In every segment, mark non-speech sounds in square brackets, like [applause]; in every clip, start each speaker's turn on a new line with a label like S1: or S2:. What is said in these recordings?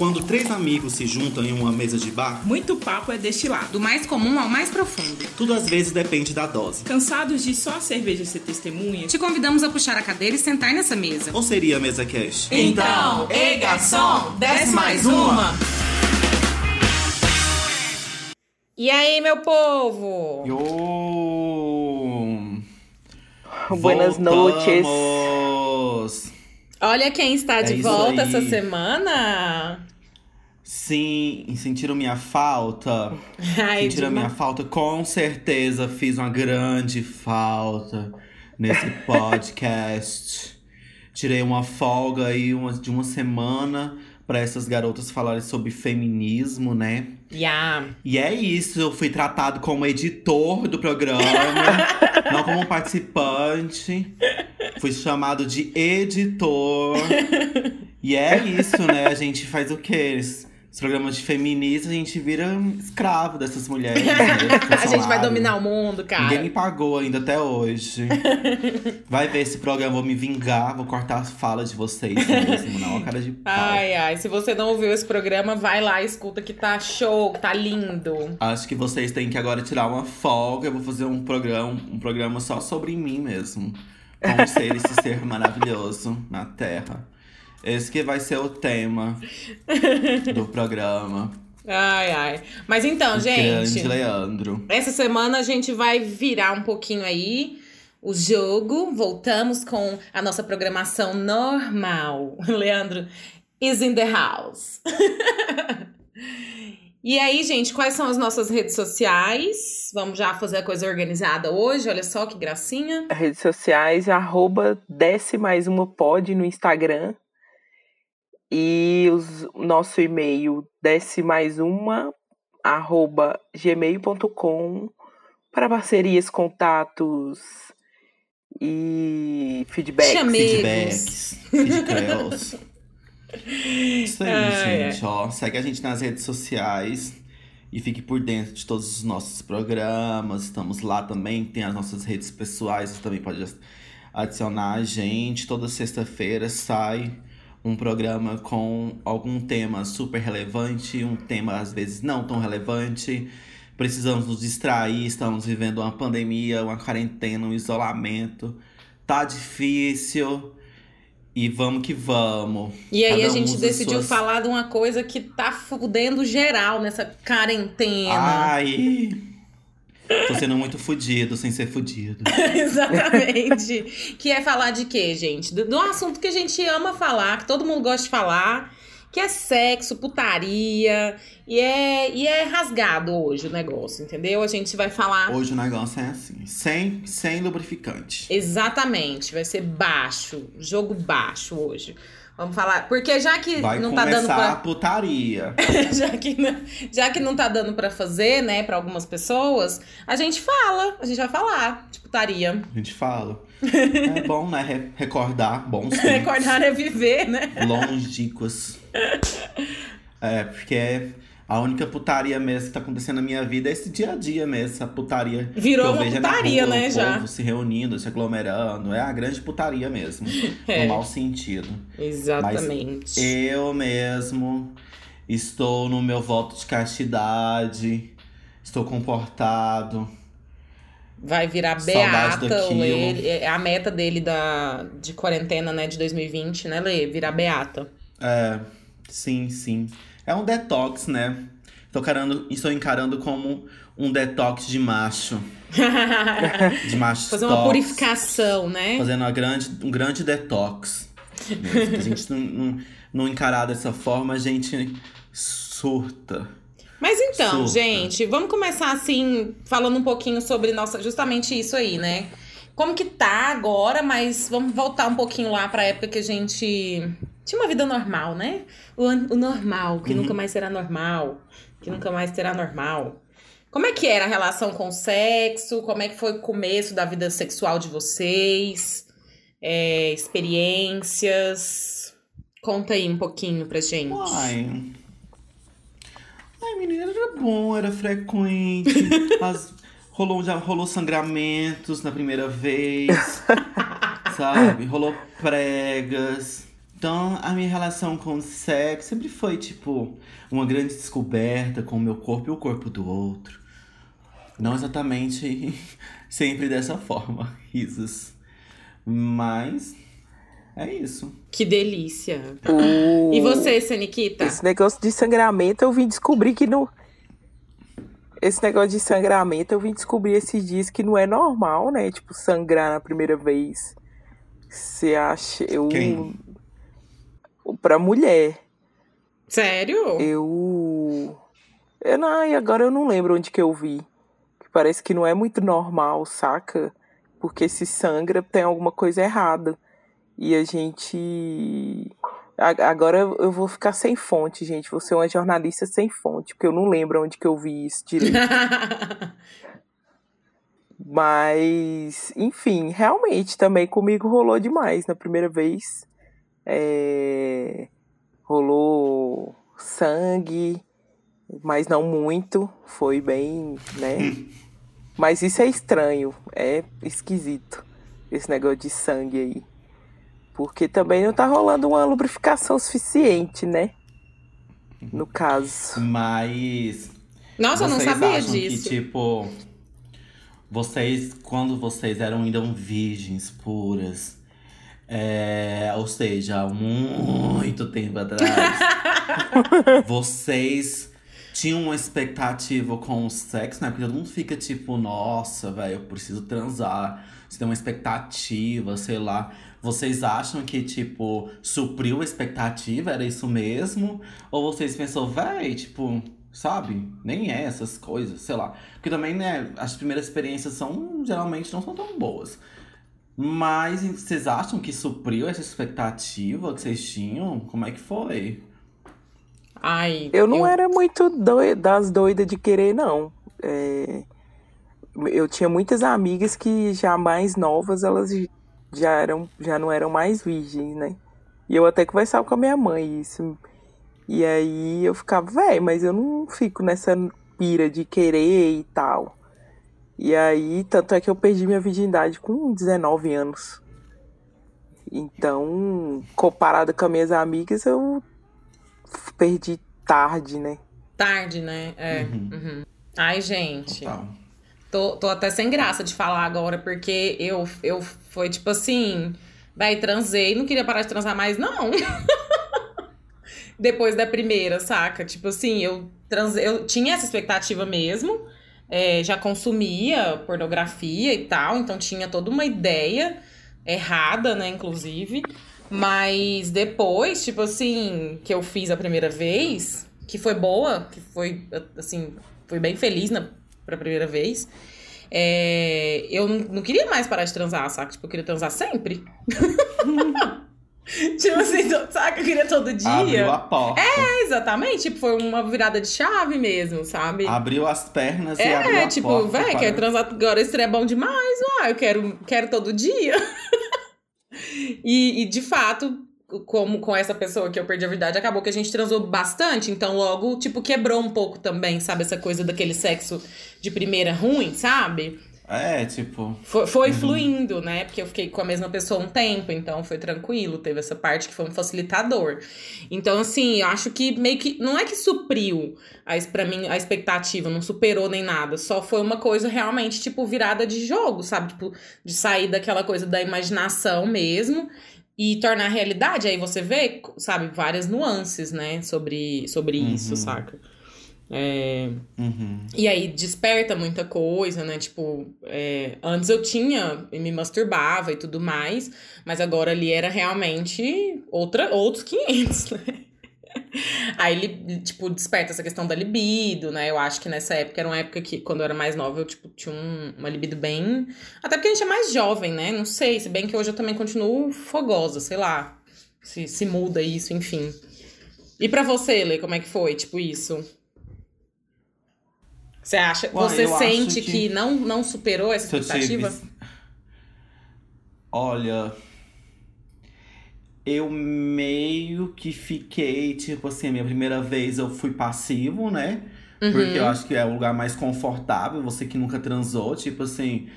S1: Quando três amigos se juntam em uma mesa de bar,
S2: Muito papo é destilado.
S3: Do mais comum ao mais profundo.
S1: tudo às vezes depende da dose.
S2: Cansados de só a cerveja ser testemunha?
S3: Te convidamos a puxar a cadeira e sentar nessa mesa.
S1: Ou seria a mesa cash?
S2: Então, ei garçom, desce mais uma.
S4: E aí, meu povo?
S1: Yo! [laughs]
S4: Buenas noches. Olha quem está
S1: É
S4: de
S1: isso
S4: volta
S1: aí.
S4: essa semana.
S1: Sim, sentiram minha falta? [laughs]
S4: Ai,
S1: Sentiram minha falta? Com certeza fiz uma grande falta nesse [laughs] podcast. Tirei uma folga aí uma- de uma semana para essas garotas falarem sobre feminismo, né?
S4: Ya.
S1: E é isso, eu fui tratado como editor do programa, [laughs] não como participante. Fui chamado de editor. E é isso, né? A gente faz o quê? Os programas de feministas, a gente vira escravo dessas mulheres. [laughs] né?
S4: A gente vai dominar o mundo,
S1: Ninguém me
S4: cara.
S1: pagou ainda até hoje. [laughs] Vai ver esse programa, vou me vingar, vou cortar as falas de vocês mesmo, não, a cara de pau.
S4: Ai, ai. Se você não ouviu esse programa, vai lá escuta que tá show, que tá lindo.
S1: Acho que vocês têm que agora tirar uma folga. Eu vou fazer um programa, um programa só sobre mim mesmo. Como ser esse ser maravilhoso na Terra. Esse que vai ser o tema [laughs] do programa.
S4: Ai, ai. Mas então,
S1: O
S4: gente.
S1: Grande Leandro.
S4: Essa semana a gente vai virar um pouquinho aí o jogo. Voltamos com a nossa programação normal. [laughs] Leandro is in the house. [laughs] e aí, gente, quais são as nossas redes sociais? Vamos já fazer a coisa organizada hoje. Olha só que gracinha.
S5: redes sociais, arroba desce mais uma pod no Instagram. E os, nosso e-mail desce mais uma arroba gmail.com para parcerias, contatos e feedbacks.
S4: Chamei.
S1: Feedbacks. Feedcrels. [laughs] Isso aí,
S4: Ai,
S1: gente. Ó, segue a gente nas redes sociais. E fique por dentro de todos os nossos programas. Estamos lá também. Tem as nossas redes pessoais. Você também pode adicionar a gente. Toda sexta-feira sai um programa com algum tema super relevante, um tema às vezes não tão relevante. Precisamos nos distrair, estamos vivendo uma pandemia, uma quarentena, um isolamento. Tá difícil. E vamos que vamos.
S4: E aí
S1: Cada
S4: a gente decidiu
S1: suas-
S4: falar de uma coisa que tá fudendo geral nessa quarentena.
S1: Ai! Tô sendo muito fudido sem ser fudido. [laughs]
S4: Exatamente. que é falar de quê, gente? Do, do assunto que a gente ama falar, que todo mundo gosta de falar, que é sexo, putaria. E é, e é rasgado hoje o negócio, entendeu? A gente vai falar.
S1: Hoje o negócio é assim: sem, sem lubrificante.
S4: Exatamente, vai ser baixo, jogo baixo hoje. Vamos falar, porque já que
S1: Vai
S4: não tá dando pra
S1: a putaria. [laughs]
S4: já que, não, já que não tá dando pra fazer, né, pra algumas pessoas, a gente fala, a gente vai falar de putaria.
S1: A gente fala. É [laughs] bom, né? Re- recordar bons [laughs] tempos.
S4: Recordar é viver, né?
S1: longínquos. É, porque a única putaria mesmo que tá acontecendo na minha vida é esse dia a dia mesmo, essa putaria.
S4: Virou uma
S1: vejo é
S4: putaria,
S1: rua,
S4: né,
S1: o
S4: já.
S1: povo se reunindo, se aglomerando. É a grande putaria mesmo. [laughs]
S4: É.
S1: No mau sentido.
S4: Exatamente.
S1: Eu mesmo estou no meu voto de castidade. Estou comportado.
S4: Vai virar beata, o ele, é a meta dele da, de quarentena, né, de 2020, né, Lê? Virar beata.
S1: É, sim, sim. É um detox, né? Tô encarando, estou encarando como um detox de macho. [laughs] De macho
S4: Fazer uma purificação, né?
S1: Fazendo uma grande, um grande detox. [laughs] a gente não, não, não encarar dessa forma, a gente surta.
S4: Mas então,
S1: Surta.
S4: gente, vamos começar assim, falando um pouquinho sobre nossa, justamente isso aí, né? Como que tá agora, mas vamos voltar um pouquinho lá pra época que a gente tinha uma vida normal, né? O, o normal, que
S1: Uhum.
S4: nunca mais será normal, que nunca mais será normal. Como é que era a relação com o sexo? Como é que foi o começo da vida sexual de vocês? É, experiências? Conta aí um pouquinho pra gente.
S1: Uai. Ai, menina, era bom, era frequente. [laughs] As, rolou, já rolou sangramentos na primeira vez. [laughs] sabe? Rolou pregas. Então, a minha relação com o sexo sempre foi, tipo, uma grande descoberta com o meu corpo e o corpo do outro. Não exatamente [laughs] sempre dessa forma, [laughs] risos. Mas é isso.
S4: Que delícia.
S5: O-
S4: E você, Seniquita?
S5: Esse negócio de sangramento eu vim descobrir que não. Esse negócio de sangramento eu vim descobrir esses dias que não é normal, né? Tipo, sangrar na primeira vez. Você acha. Eu.
S1: Quem?
S5: Pra mulher.
S4: Sério?
S5: Eu. Eu não, e agora eu não lembro onde que eu vi. Parece que não é muito normal, saca? Porque se sangra tem alguma coisa errada. E a gente. Agora eu vou ficar sem fonte, gente. Vou ser uma jornalista sem fonte, porque eu não lembro onde que eu vi isso direito. [laughs] Mas, enfim, realmente também comigo rolou demais na primeira vez. É, Rolou sangue, mas não muito. Foi bem, né? [laughs] Mas isso é estranho, é esquisito, esse negócio de sangue aí. Porque também não tá rolando uma lubrificação suficiente, né? No caso.
S1: Mas.
S4: Nossa, eu não sabia
S1: acham
S4: disso.
S1: Que, tipo, vocês, quando vocês eram ainda virgens puras, é, ou seja, muito tempo atrás, [laughs] vocês tinham uma expectativa com o sexo, né? Porque todo mundo fica tipo, nossa, velho, eu preciso transar. Você tem uma expectativa, sei lá. Vocês acham que, tipo, supriu a expectativa? Era isso mesmo? Ou vocês pensou, véi, tipo, sabe? Nem é essas coisas, sei lá. Porque também, né, as primeiras experiências são, geralmente, não são tão boas. Mas vocês acham que supriu essa expectativa que vocês tinham? Como é que foi?
S4: Ai,
S5: Eu não era muito doi- das doidas de querer, não. É, Eu tinha muitas amigas que já mais novas, elas já, eram, já não eram mais virgens, né? E eu até conversava com a minha mãe isso. E aí eu ficava, véi, mas eu não fico nessa pira de querer e tal. E aí, tanto é que eu perdi minha virgindade com 19 anos. Então, comparado com as minhas amigas, eu perdi tarde, né?
S4: Tarde, né? É.
S1: Uhum.
S4: uhum. Ai, gente.
S1: Total.
S4: Tô, tô até sem graça de falar agora, porque eu, eu foi tipo assim, vai, transei, não queria parar de transar mais, não. [laughs] Depois da primeira, saca? Tipo assim, eu transei, eu tinha essa expectativa mesmo, é, já consumia pornografia e tal, então tinha toda uma ideia errada, né, inclusive. Mas depois, tipo assim, que eu fiz a primeira vez, que foi boa, que foi, assim, fui bem feliz na pra primeira vez. É, eu não, não queria mais parar de transar, saca? Tipo, eu queria transar sempre. [laughs] [laughs] tipo assim, saca? Eu queria todo dia.
S1: Abriu a porta.
S4: É, exatamente. Tipo, foi uma virada de chave mesmo, sabe?
S1: Abriu as pernas e abriu
S4: É,
S1: a
S4: tipo,
S1: porta.
S4: véi,
S1: para-
S4: quer transar agora, esse trem é bom demais, uai, eu quero, quero todo dia. [laughs] e, e, de fato, como com essa pessoa que eu perdi a verdade, acabou que a gente transou bastante, então logo, tipo, quebrou um pouco também, sabe? Essa coisa daquele sexo de primeira ruim, sabe?
S1: É, tipo.
S4: Foi, foi fluindo, né? Porque eu fiquei com a mesma pessoa um tempo, então foi tranquilo. Teve essa parte que foi um facilitador. Então, assim, eu acho que meio que. Não é que supriu a, es- pra mim a expectativa, não superou nem nada. Só foi uma coisa realmente, tipo, virada de jogo, sabe? Tipo, de sair daquela coisa da imaginação mesmo e tornar realidade. Aí você vê, sabe, várias nuances, né? Sobre, sobre isso,
S1: Uhum.
S4: saca? É.
S1: Uhum.
S4: E aí desperta muita coisa, né? Tipo, é, antes eu tinha, e me masturbava e tudo mais, mas agora ali era realmente outra, outros 500, [laughs] né? Aí ele, tipo, desperta essa questão da libido, né? Eu acho que nessa época era uma época que, quando eu era mais nova, eu, tipo, tinha um- uma libido bem. Até porque a gente é mais jovem, né? Não sei, se bem que hoje eu também continuo fogosa, sei lá. Se, se muda isso, enfim. E pra você, Lê, como é que foi? Tipo, isso? Você acha?
S1: Ué,
S4: você sente que...
S1: que
S4: não, não superou essa
S1: eu
S4: expectativa?
S1: tive. Olha. Eu meio que fiquei, tipo assim, a minha primeira vez eu fui passivo, né?
S4: Uhum.
S1: Porque eu acho que é o lugar mais confortável, você que nunca transou, tipo assim.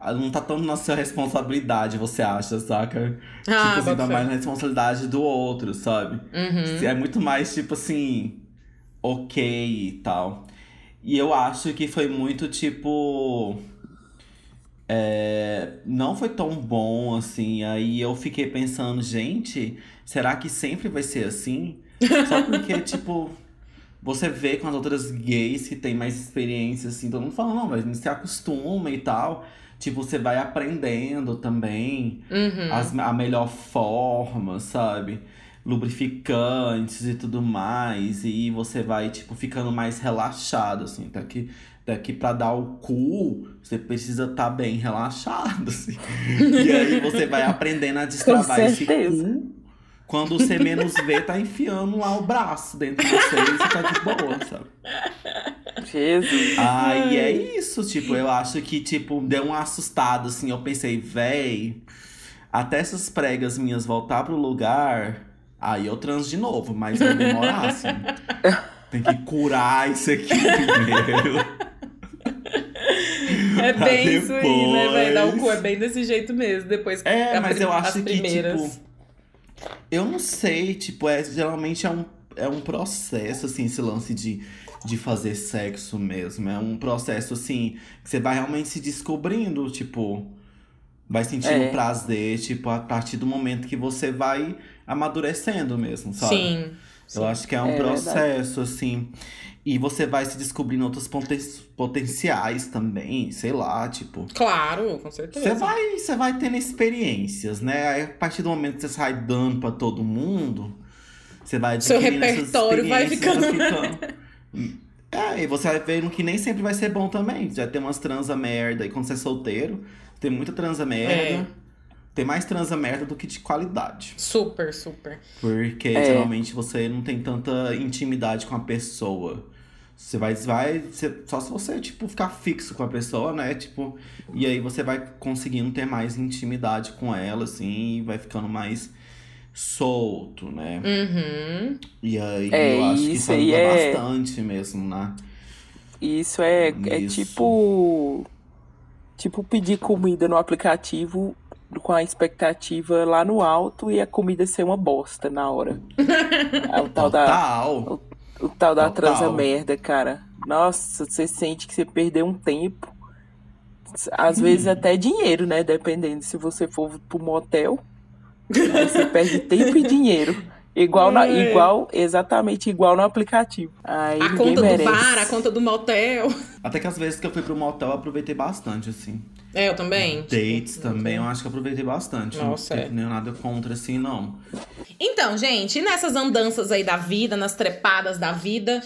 S1: ah, não tá tanto na sua responsabilidade, você acha, saca?
S4: Ah,
S1: tipo assim, tá mais na responsabilidade do outro, sabe?
S4: Uhum.
S1: É muito mais, tipo assim, ok e tal. E eu acho que foi muito, tipo. é, não foi tão bom assim. Aí eu fiquei pensando, gente, será que sempre vai ser assim? Só porque, [laughs] tipo, você vê com as outras gays que tem mais experiência, assim, todo mundo fala, não, mas se acostuma e tal. Tipo, você vai aprendendo também
S4: Uhum.
S1: as- a melhor forma, sabe? Lubrificantes e tudo mais. E você vai, tipo, ficando mais relaxado, assim. Daqui, daqui pra dar o cu, você precisa estar bem relaxado, assim. [laughs] E aí você vai aprendendo a destravar esse cu. Quando você menos vê, tá enfiando lá o braço dentro de você e você tá de boa, sabe?
S5: Jesus.
S1: Ah, e é isso, tipo, eu acho que, tipo, deu um assustado, assim, eu pensei, véi, até essas pregas minhas voltar pro lugar, aí eu transo de novo, mas vai demorar, [laughs] assim. Tem que curar isso aqui [laughs] primeiro.
S4: É bem isso aí, né, velho? Dar o cu
S1: depois.
S4: é bem desse jeito mesmo. Depois
S1: É, mas eu acho que, tipo, eu não sei, tipo, é, geralmente é um, é um processo, assim, esse lance de, de fazer sexo mesmo. É um processo, assim, que você vai realmente se descobrindo, tipo, vai sentindo
S5: É.
S1: prazer, tipo, a partir do momento que você vai amadurecendo mesmo, sabe?
S4: Sim.
S1: Eu acho que é um
S5: É
S1: processo, assim. E você vai se descobrindo outros poten- potenciais também, sei lá, tipo.
S4: Claro, com certeza.
S1: Você vai, você vai tendo experiências, né? Aí, a partir do momento que você sai dando pra todo mundo, você vai
S4: Seu repertório vai
S1: experiências, vai ficando. É, e você vai vendo que nem sempre vai ser bom também. Já tem umas transa merda. E quando você é solteiro, tem muita transa merda.
S4: É.
S1: Tem mais transa merda do que de qualidade.
S4: Super, super.
S1: Porque
S5: É.
S1: geralmente você não tem tanta intimidade com a pessoa. Você vai, vai você- só se você, tipo, ficar fixo com a pessoa, né? Tipo, e aí você vai conseguindo ter mais intimidade com ela, assim, e vai ficando mais solto, né?
S4: Uhum.
S1: E aí
S5: É,
S1: eu acho que
S5: isso
S1: ajuda
S5: é-
S1: bastante mesmo, né?
S5: Isso é, é tipo. Tipo pedir comida no aplicativo com a expectativa lá no alto e a comida ser uma bosta na hora. É o tal da,
S1: Total.
S5: o tal da
S1: Total.
S5: transa merda, cara. Nossa, você sente que você perdeu um tempo. Às
S1: Hum.
S5: vezes até dinheiro, né? Dependendo se você for pro motel. aí você perde [laughs] tempo e dinheiro. Igual, na,
S4: É.
S5: igual, exatamente igual no aplicativo. Aí
S4: A conta do
S5: merece.
S4: bar, a conta do motel.
S1: Até que as vezes que eu fui pro motel, eu aproveitei bastante, assim.
S4: É, eu também.
S1: Dates
S4: Tipo,
S1: também, eu acho que eu aproveitei bastante.
S4: Nossa,
S1: não
S4: é.
S1: tenho nada contra, assim, não.
S4: Então, gente, e nessas andanças aí da vida, nas trepadas da vida,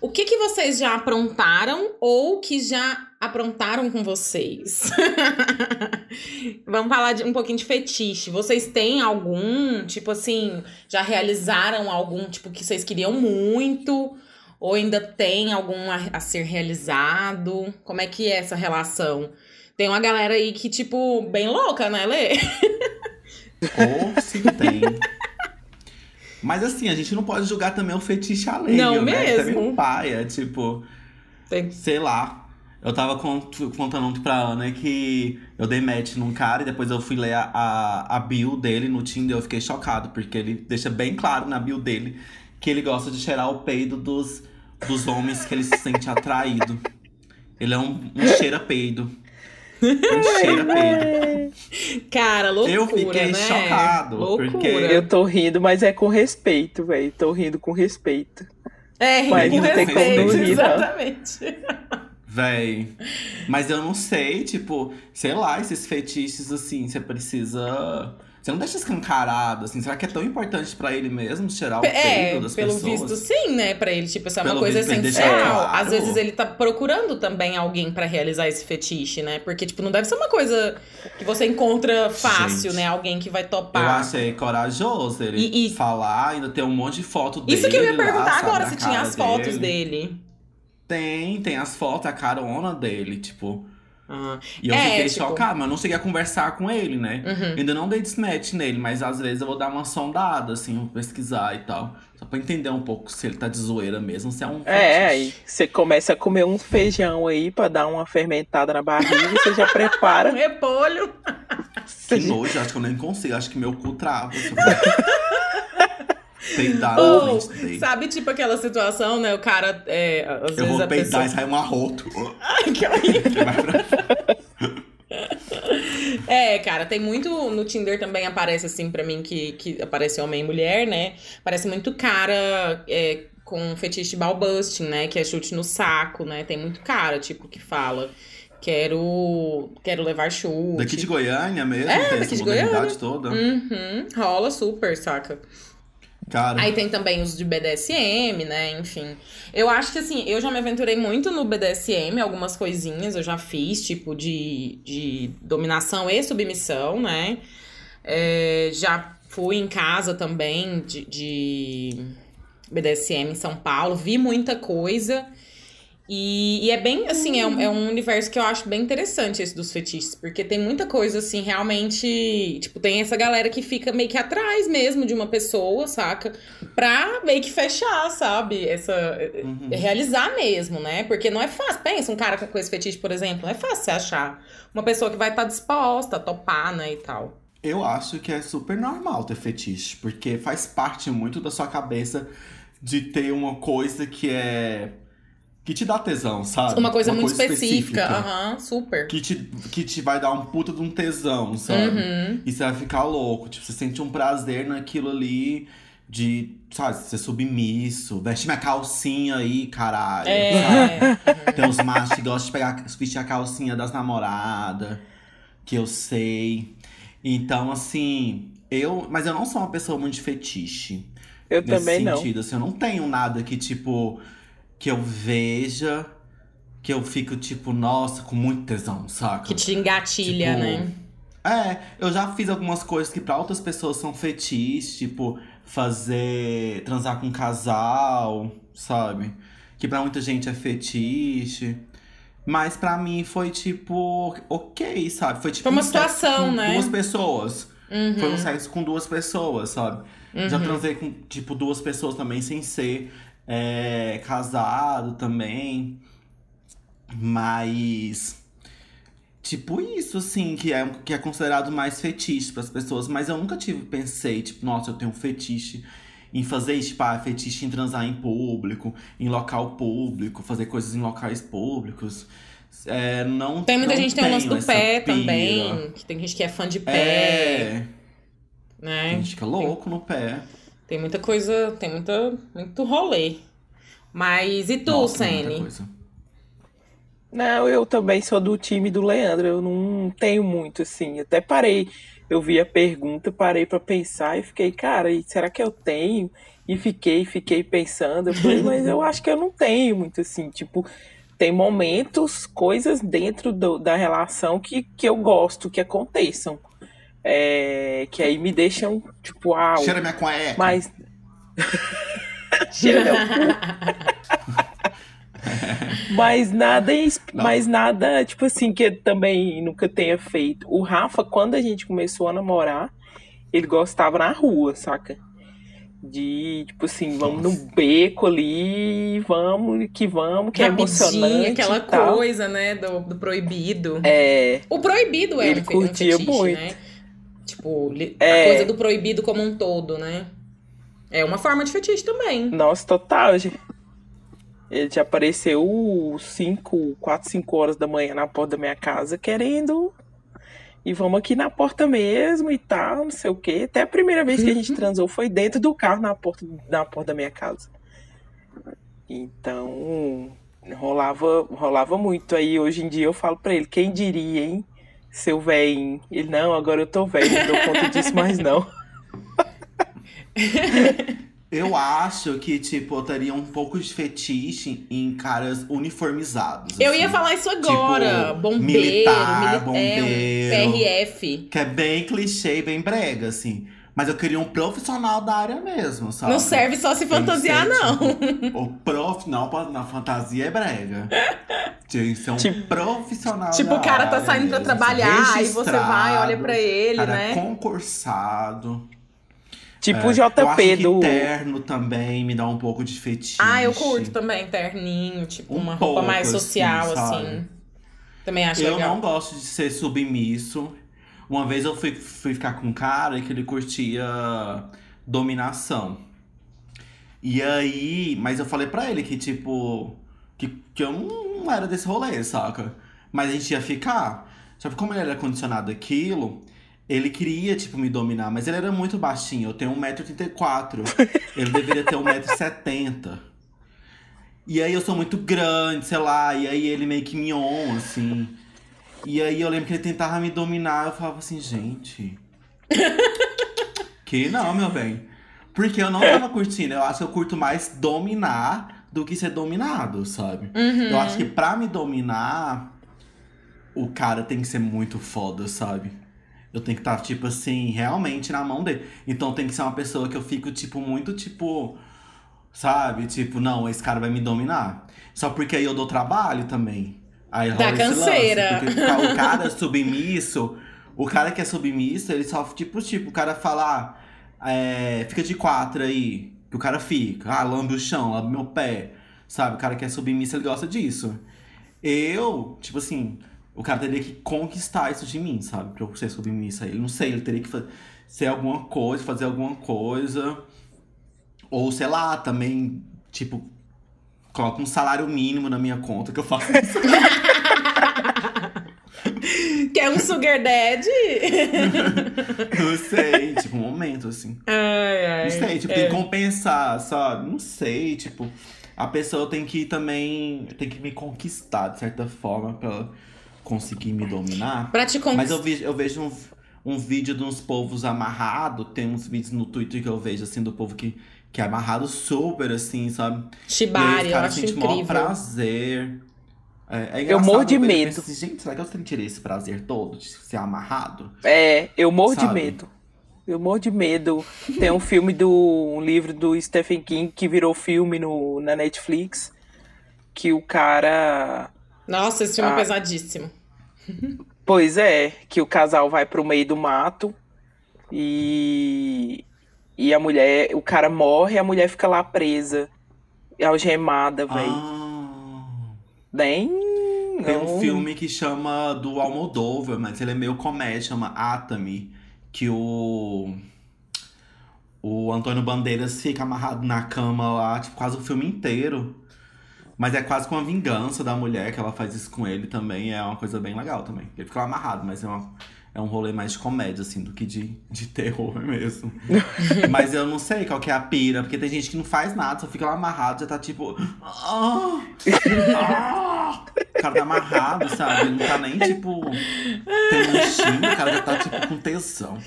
S4: o que que vocês já aprontaram ou que já aprontaram com vocês? [laughs] Vamos falar de um pouquinho de fetiche. Vocês têm algum, tipo assim, já realizaram algum, tipo, que vocês queriam muito? Ou ainda tem algum a, a ser realizado? Como é que é essa relação? Tem uma galera aí que, tipo, bem louca, né, Lê?
S1: Ou se tem. Mas assim, a gente não pode julgar também o fetiche alheio,
S4: Não
S1: né?
S4: mesmo.
S1: Também um paia, tipo,
S4: Tem-
S1: sei lá. Eu tava cont- contando ontem pra Ana que eu dei match num cara e depois eu fui ler a, a, a bio dele no Tinder e eu fiquei chocado, porque ele deixa bem claro na bio dele que ele gosta de cheirar o peido dos, dos homens que ele se sente atraído. Ele é um, um
S4: Cara, loucura,
S1: Eu fiquei
S4: né?
S1: chocado,
S4: Loucura.
S1: porque-
S5: Eu tô rindo, mas é com respeito, velho. Tô rindo com respeito.
S4: É, rindo
S5: Mas
S4: com respeito,
S5: rir,
S4: exatamente.
S1: Véi. Mas eu não sei, tipo, sei lá, esses fetiches assim, você precisa. Você não deixa escancarado, assim. Será que é tão importante pra ele mesmo cheirar o
S4: É,
S1: das
S4: pelo
S1: pessoas?
S4: visto, sim, né? Pra ele, tipo, isso é uma
S1: Pelo
S4: coisa essencial.
S1: claro.
S4: Às vezes ele tá procurando também alguém pra realizar esse fetiche, né? Porque, tipo, não deve ser uma coisa que você encontra fácil,
S1: Gente.
S4: né? Alguém que vai
S1: Eu
S4: topar.
S1: achei corajoso ele
S4: E- e-
S1: falar, ainda tem um monte de foto dele.
S4: Isso que eu ia
S1: lá,
S4: perguntar
S1: sabe,
S4: agora, se tinha as fotos dele.
S1: Tem, tem as fotos, a carona dele, tipo.
S4: Ah,
S1: E eu
S4: É,
S1: fiquei
S4: tipo-
S1: chocado, mas eu não cheguei a conversar com ele, né?
S4: uhum.
S1: Ainda não dei desmatch nele, mas às vezes eu vou dar uma sondada, assim, vou pesquisar e tal. Só pra entender um pouco se ele tá de zoeira mesmo, se é um.
S5: É,
S1: fetiche.
S5: aí você começa a comer um feijão aí pra dar uma fermentada na barriga, você já [laughs]
S4: Um
S5: prepara.
S4: repolho.
S1: Que nojo, acho que eu nem consigo, acho que meu cu trava. [laughs] Peidar na
S4: Ou,
S1: frente dele.
S4: sabe, tipo aquela situação, né? O cara, é, às
S1: Eu
S4: vezes
S1: vou
S4: a
S1: peidar
S4: pessoa...
S1: e sai um arroto.
S4: Ai, que horrível. [laughs] É, cara, tem muito no Tinder também aparece assim pra mim que, que aparece homem e mulher, né? Parece muito cara é, com fetiche ball busting, né? Que é chute no saco, né? Tem muito cara, tipo, que fala. Quero, quero levar chute.
S1: Daqui de Goiânia mesmo,
S4: É,
S1: tem
S4: daqui
S1: essa
S4: de
S1: modernidade toda.
S4: Uhum, rola super, saca?
S1: Cara,
S4: Aí tem também os de BDSM, né? Enfim. Eu acho que assim, eu já me aventurei muito no BDSM, algumas coisinhas eu já fiz, tipo de, de dominação e submissão, né? É, já fui em casa também de, de BDSM em São Paulo, vi muita coisa. E, e é bem, assim, é um, é um universo que eu acho bem interessante esse dos fetiches, porque tem muita coisa, assim, realmente. Tipo, tem essa galera que fica meio que atrás mesmo de uma pessoa, saca? Pra meio que fechar, sabe? Essa.
S1: Uhum.
S4: Realizar mesmo, né? Porque não é fácil. Pensa, um cara com esse fetiche, por exemplo, não é fácil você achar uma pessoa que vai estar disposta a topar, né? E tal.
S1: eu acho que é super normal ter fetiche, porque faz parte muito da sua cabeça de ter uma coisa que é. Que te dá tesão, sabe?
S4: Uma coisa muito específica. Aham, super.
S1: Que te, que te vai dar um puta de um tesão, sabe?
S4: Uhum.
S1: E você vai ficar louco. Tipo, você sente um prazer naquilo ali de, sabe, ser submisso. Veste minha calcinha aí, caralho. sabe?
S4: É.
S1: Tem uns machos que gostam de pegar, vestir a calcinha das namoradas. Que eu sei. Então, assim, eu. Mas eu não sou uma pessoa muito de fetiche.
S5: Eu
S1: Nesse
S5: também não.
S1: sentido, assim, eu não tenho nada que, tipo, que eu veja, que eu fico, tipo, nossa, com muito tesão, saca?
S4: Que te engatilha,
S1: Tipo,
S4: né?
S1: É, eu já fiz algumas coisas que pra outras pessoas são fetiches, tipo, fazer. transar com um casal, sabe? Que pra muita gente é fetiche. Mas pra mim foi tipo, ok, sabe? Foi tipo.
S4: Foi uma
S1: um sexo
S4: situação,
S1: com
S4: né?
S1: Duas pessoas.
S4: Uhum.
S1: Foi um sexo com duas pessoas, sabe? Já transei com, tipo, duas pessoas também sem ser é, casado também. Mas. Tipo isso, assim, que é, que é considerado mais fetiche pras pessoas. Mas eu nunca tive, pensei, tipo, nossa, eu tenho um fetiche em fazer isso, tipo, ah, fetiche em transar em público, em local público, fazer coisas em locais públicos. É, não
S4: Tem muita
S1: não
S4: gente que tem o lance do pé
S1: pira.
S4: também. Que tem gente que é fã de pé,
S1: É,
S4: né?
S1: tem gente que é louco no pé.
S4: Tem muita coisa, tem muita, muito rolê. Mas e tu,
S1: Nossa,
S4: Sene?
S5: Não, eu também sou do time do Leandro. Eu não tenho muito, assim. Até parei. Eu vi a pergunta, parei pra pensar e fiquei, cara, e será que eu tenho? E fiquei, fiquei pensando. Eu falei, mas eu acho que eu não tenho muito, assim. Tipo, tem momentos, coisas dentro do- da relação que, que eu gosto que aconteçam. É, que aí me deixam, tipo, ah,
S1: Cheira minha cueca.
S5: mas. [laughs] Cheira. [laughs] Mas nada,
S1: Não.
S5: mas nada, tipo assim, que eu também nunca tenha feito. O Rafa, quando a gente começou a namorar, ele gostava na rua, saca? De, tipo assim, vamos
S1: Nossa.
S5: no beco ali, vamos que vamos, que é emocionante.
S4: Rapidinho, aquela
S5: tal.
S4: coisa, né, do, do proibido.
S5: É,
S4: O proibido é
S5: Ele
S4: um
S5: curtia
S4: fetiche,
S5: muito.
S4: né? Tipo,
S5: É.
S4: a coisa do proibido como um todo, né? É uma forma de fetiche também.
S5: nossa, total. gente. Ele já apareceu 5, 4, 5 horas da manhã na porta da minha casa querendo. E vamos aqui na porta mesmo e tal, não sei o quê. Até a primeira vez que a gente [laughs] transou foi dentro do carro na porta, na porta da minha casa. Então, rolava, rolava muito. Aí hoje em dia eu falo pra ele, quem diria, hein? Seu velho. Ele, não, agora eu tô velho, não dou conta disso mais não. [laughs]
S1: Eu acho que, tipo, eu teria um pouco de fetiche em caras uniformizados.
S4: Eu
S1: assim.
S4: ia falar isso agora.
S1: Tipo,
S4: bombeiro,
S1: militar,
S4: mili-
S1: bombeiro.
S4: É, um PRF.
S1: Que é bem clichê e bem brega, assim. Mas eu queria um profissional da área mesmo, sabe?
S4: Não serve só se fantasiar, não.
S1: tipo, o prof, não, na fantasia é brega. Tem que ser um
S5: Tipo-
S1: profissional.
S4: Tipo,
S1: da
S4: o cara tá saindo pra
S1: mesmo,
S4: trabalhar, aí você vai, olha pra ele,
S1: cara
S4: né?
S1: concursado.
S5: Tipo
S1: É,
S5: o
S1: eu acho
S5: JP do.
S1: terno também me dá um pouco de fetiche.
S4: Ah, eu curto também, terninho, tipo,
S1: Um
S4: uma roupa
S1: pouco,
S4: mais
S1: assim,
S4: social,
S1: sabe?
S4: assim. Também acho
S1: Eu
S4: legal.
S1: não gosto de ser submisso. Uma vez eu fui, fui ficar com um cara que ele curtia dominação. E aí, mas eu falei pra ele que, tipo, que, que eu não era desse rolê, saca? Mas a gente ia ficar. Só que como ele era condicionado aquilo, ele queria, tipo, me dominar, mas ele era muito baixinho. Eu tenho 1,84m. ele deveria ter 1,70m. E aí eu sou muito grande, sei lá, e aí ele meio que me on, assim. E aí eu lembro que ele tentava me dominar, eu falava assim, gente. [laughs] que não, meu bem. Porque eu não tava curtindo, eu acho que eu curto mais dominar do que ser dominado, sabe? Eu acho que pra me dominar, o cara tem que ser muito foda, sabe? Eu tenho que estar, tipo assim, realmente na mão dele. Então tem que ser uma pessoa que eu fico, tipo, muito, tipo. Sabe? Tipo, não, esse cara vai me dominar. Só porque aí eu dou trabalho também. Aí rola lance,
S4: canseira.
S1: porque o ca- o cara submisso, o cara que é submisso, ele só, tipo, tipo, o cara fala, ah, é, fica de quatro aí. Que o cara fica, ah, lambe o chão, lambe meu pé. Sabe? O cara que é submisso, ele gosta disso. Eu, tipo assim, o cara teria que conquistar isso de mim, sabe? Pra eu ser submissa a ele. Não sei, ele teria que ser alguma coisa, fazer alguma coisa. Ou, sei lá, também, tipo, coloca um salário mínimo na minha conta que eu faço isso. [laughs]
S4: Quer um sugar daddy? [laughs]
S1: Não sei, tipo, um momento, assim.
S4: ai, ai.
S1: Não sei, tipo,
S4: É.
S1: tem que compensar, sabe? Não sei, tipo, a pessoa tem que também, tem que me conquistar, de certa forma, pra ela conseguir me dominar.
S4: Pra te conquistar.
S1: Mas eu, vi, eu vejo um, um vídeo de uns povos amarrados, tem uns vídeos no Twitter que eu vejo, assim, do povo que, que é amarrado super, assim, sabe? E aí
S4: Shibari,
S1: os
S4: eu
S1: caras
S4: acho
S1: sentem maior
S4: incrível.
S1: prazer. É, é
S5: Eu morro de
S1: vejo e
S5: medo.
S1: penso assim, Gente, será que eu sentiria esse prazer todo de ser amarrado?
S5: É, eu morro de
S1: Sabe?
S5: medo. Eu morro de medo. Tem um filme do. um livro do Stephen King que virou filme no, na Netflix. Que o cara.
S4: Nossa, esse filme é
S5: Ah.
S4: pesadíssimo.
S5: Pois é, que o casal vai pro meio do mato e. E a mulher. O cara morre e a mulher fica lá presa. Algemada, velho.
S1: Ah.
S5: Nem.
S1: Tem
S5: não-
S1: um filme que chama do Almodóvar, mas ele é meio comédia, chama Atami, que o o Antônio Bandeiras fica amarrado na cama lá, tipo, quase o filme inteiro. Mas é quase com a vingança da mulher que ela faz isso com ele também, é uma coisa bem legal também. Ele fica lá amarrado, mas é, uma, é um rolê mais de comédia, assim, do que de, de terror [laughs] mesmo. [laughs] mas eu não sei qual que é a pira, porque tem gente que não faz nada, só fica lá amarrado, já tá tipo. "Ah, ah". O cara tá amarrado, sabe? Ele não tá nem, tipo, tendo um o cara já tá, tipo, com tesão.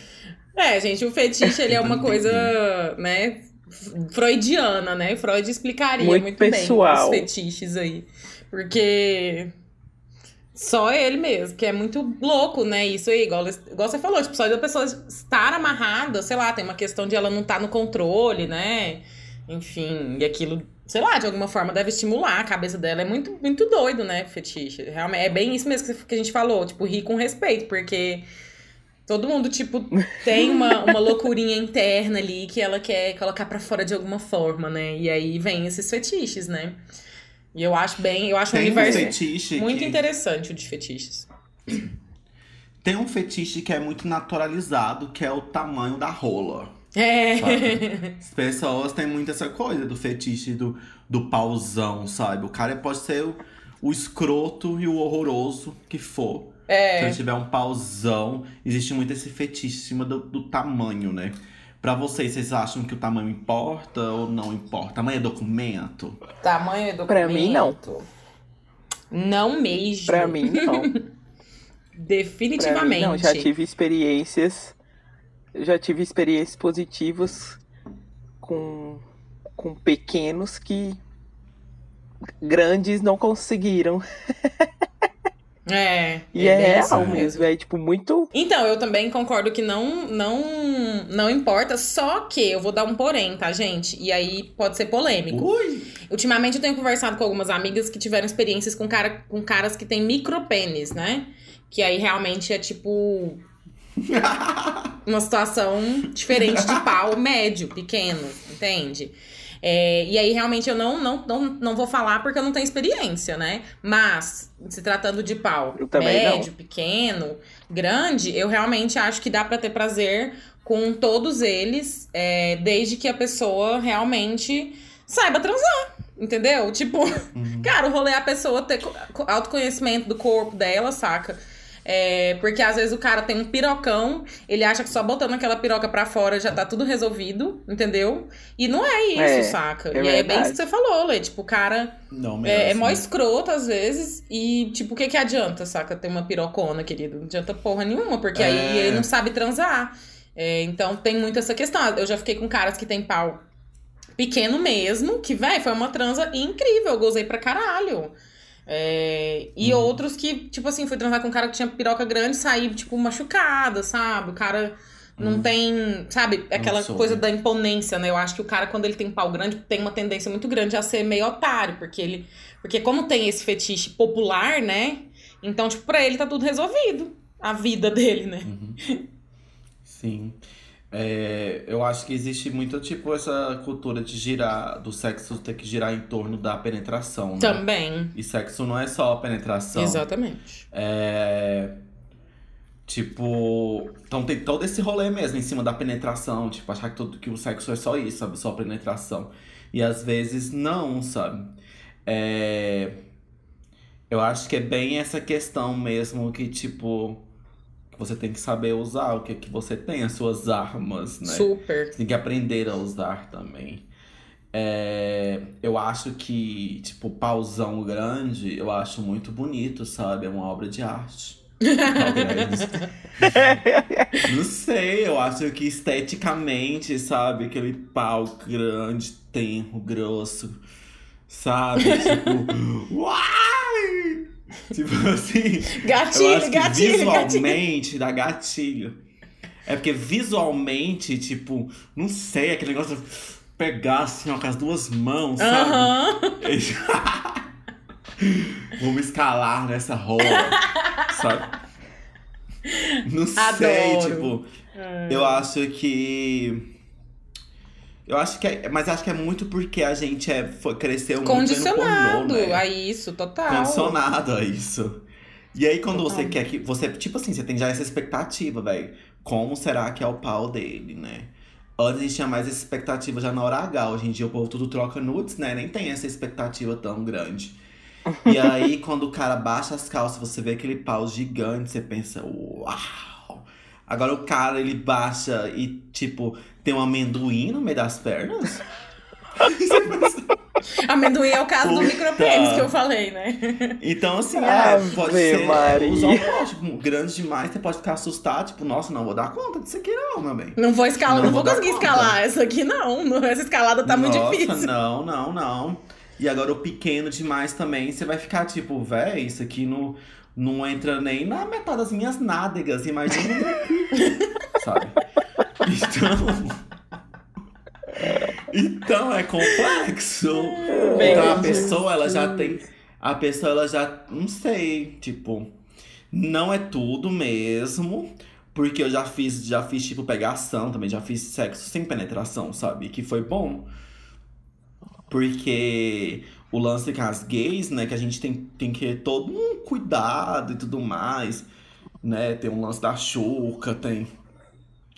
S4: É, gente, o fetiche ele é uma coisa, né, freudiana, né? Freud explicaria
S5: Muito
S4: muito, bem os fetiches aí. Porque só ele mesmo, que é muito louco, né? Isso aí, igual, igual você falou, tipo, só da pessoa estar amarrada, sei lá, tem uma questão de ela não estar no controle, né? Enfim, e aquilo, sei lá, de alguma forma deve estimular a cabeça dela. É muito, muito doido, né, fetiche. Realmente, é bem isso mesmo que a gente falou, tipo, rir com respeito, porque todo mundo, tipo, [laughs] tem uma, uma loucurinha interna ali que ela quer colocar pra fora de alguma forma, né? E aí vem esses fetiches, né? E eu acho bem, eu acho
S1: Tem um
S4: universo
S1: fetiche
S4: muito
S1: que...
S4: interessante o de fetiches.
S1: Tem um fetiche que é muito naturalizado, que é o tamanho da rola.
S4: É.
S1: Sabe? [laughs] As pessoas têm muito essa coisa do fetiche do, do pauzão, sabe? O cara pode ser o, o escroto e o horroroso que for. Se
S4: É.
S1: ele tiver um pauzão, existe muito esse fetiche em cima do, do tamanho, né? Pra vocês, vocês acham que o tamanho importa ou não importa? Tamanho é documento?
S4: Tamanho é documento.
S5: Pra mim, não.
S4: Não mesmo.
S5: Pra mim, não. [laughs] Pra mim,
S4: Definitivamente.
S5: não. Já tive experiências. Eu já tive experiências positivas com, com pequenos que grandes não conseguiram. [laughs]
S4: É.
S5: E é,
S4: bem
S5: real
S4: isso
S5: mesmo. É tipo muito.
S4: Então, eu também concordo que não, não não, não importa. Só que eu vou dar um porém, tá, gente? E aí pode ser polêmico.
S1: Ui!
S4: Ultimamente eu tenho conversado com algumas amigas que tiveram experiências com, cara, com caras que têm micropênis, né? Que aí realmente é tipo. [laughs] uma situação diferente de pau médio, pequeno, entende? É, e aí, realmente, eu não, não, não, não vou falar porque eu não tenho experiência, né? Mas, se tratando de pau médio, pequeno, grande, eu realmente acho que dá pra ter prazer com todos eles, é, desde que a pessoa realmente saiba transar. Entendeu? Tipo, [laughs] cara, o rolê é a pessoa ter co- co- autoconhecimento do corpo dela, saca? É, porque às vezes o cara tem um pirocão, ele acha que só botando aquela piroca pra fora já tá tudo resolvido, entendeu? E não é isso,
S5: É,
S4: saca?
S5: é
S4: e é bem isso que você falou, Lê. Tipo, o cara
S1: Não mesmo.
S4: é, é mó escroto às vezes. E, tipo, o que que adianta, saca? Ter uma pirocona, querido? Não adianta porra nenhuma, porque aí
S1: É.
S4: ele não sabe transar. É, então tem muito essa questão. Eu já fiquei com caras que tem pau pequeno mesmo, que, véi, foi uma transa incrível. Eu gozei pra caralho. É, e
S1: Uhum.
S4: outros que, tipo assim, fui transar com um cara que tinha piroca grande e saí, tipo, machucada, sabe? O cara não tem, sabe, aquela coisa da imponência, né? Eu acho que o cara, quando ele tem pau grande, tem uma tendência muito grande a ser meio otário, porque ele. Porque como tem esse fetiche popular, né? Então, tipo, pra ele tá tudo resolvido. A vida dele, né? [laughs]
S1: Sim. É, eu acho que existe muito, tipo, essa cultura de girar, do sexo ter que girar em torno da penetração, né?
S4: Também.
S1: E sexo não é só a penetração.
S4: Exatamente.
S1: É. Tipo. Então tem todo esse rolê mesmo em cima da penetração. Tipo, achar que, tudo, que o sexo é só isso, sabe? Só penetração. E às vezes não, sabe? É. Eu acho que é bem essa questão mesmo que, tipo. Que Você tem que saber usar o que, que você tem, as suas armas, né?
S4: Super.
S1: Você tem que aprender a usar também. É, eu acho que, tipo, pauzão grande, eu acho muito bonito, sabe? É uma obra de arte. Não sei, eu acho que esteticamente, sabe? Aquele pau grande, tenro, grosso, sabe? Tipo, [laughs] uai! [laughs] Tipo assim. eu
S4: Gatilho,
S1: acho que
S4: gatilho, gatilho.
S1: visualmente dá gatilho. É porque visualmente, tipo, não sei, aquele negócio de pegar assim, ó, com as duas mãos, sabe?
S4: Aham. [laughs]
S1: Vamos escalar nessa rola, sabe? Não sei,
S4: Adoro.
S1: tipo, eu acho que. Eu acho que é. Mas acho que é muito porque a gente é, foi, cresceu muito vendo
S4: Condicionado
S1: pornô, né?
S4: a isso, total.
S1: condicionado a isso. E aí, quando você
S4: Total.
S1: quer que. Você, tipo assim, você tem já essa expectativa, velho. Como será que é o pau dele, né? Antes a gente tinha mais essa expectativa já na hora H. Hoje em dia o povo tudo troca nudes, né? Nem tem essa expectativa tão grande. E aí, [laughs] quando o cara baixa as calças, você vê aquele pau gigante, você pensa, uau! Agora o cara, ele baixa e, tipo, tem um amendoim no meio das pernas? [laughs]
S4: Amendoim é o caso do
S1: Puta.
S4: micropênis que eu falei, né?
S1: Então, assim, é, pode ser
S5: Maria.
S1: usar um pau, tipo, grande demais, você pode ficar assustado, tipo, nossa, não vou dar conta disso aqui não, meu bem.
S4: Não vou escalar,
S1: Não
S4: não,
S1: vou
S4: vou conseguir
S1: conta.
S4: escalar essa aqui, não. Não, [laughs] Essa escalada tá muito
S1: nossa,
S4: difícil.
S1: não, não, não. E agora o pequeno demais também, você vai ficar tipo, véi, isso aqui não, não entra nem na metade das minhas nádegas, imagina [laughs] sabe? Então... Então é complexo.
S4: Bem,
S1: então a pessoa, ela já tem. A pessoa, ela já. Não sei, tipo. Não é tudo mesmo. Porque eu já fiz, já fiz, tipo, pegação também. Já fiz sexo sem penetração, sabe? Que foi bom. Porque o lance com as gays, né? Que a gente tem, tem que ter todo um cuidado e tudo mais. Né? Tem um lance da chuca, tem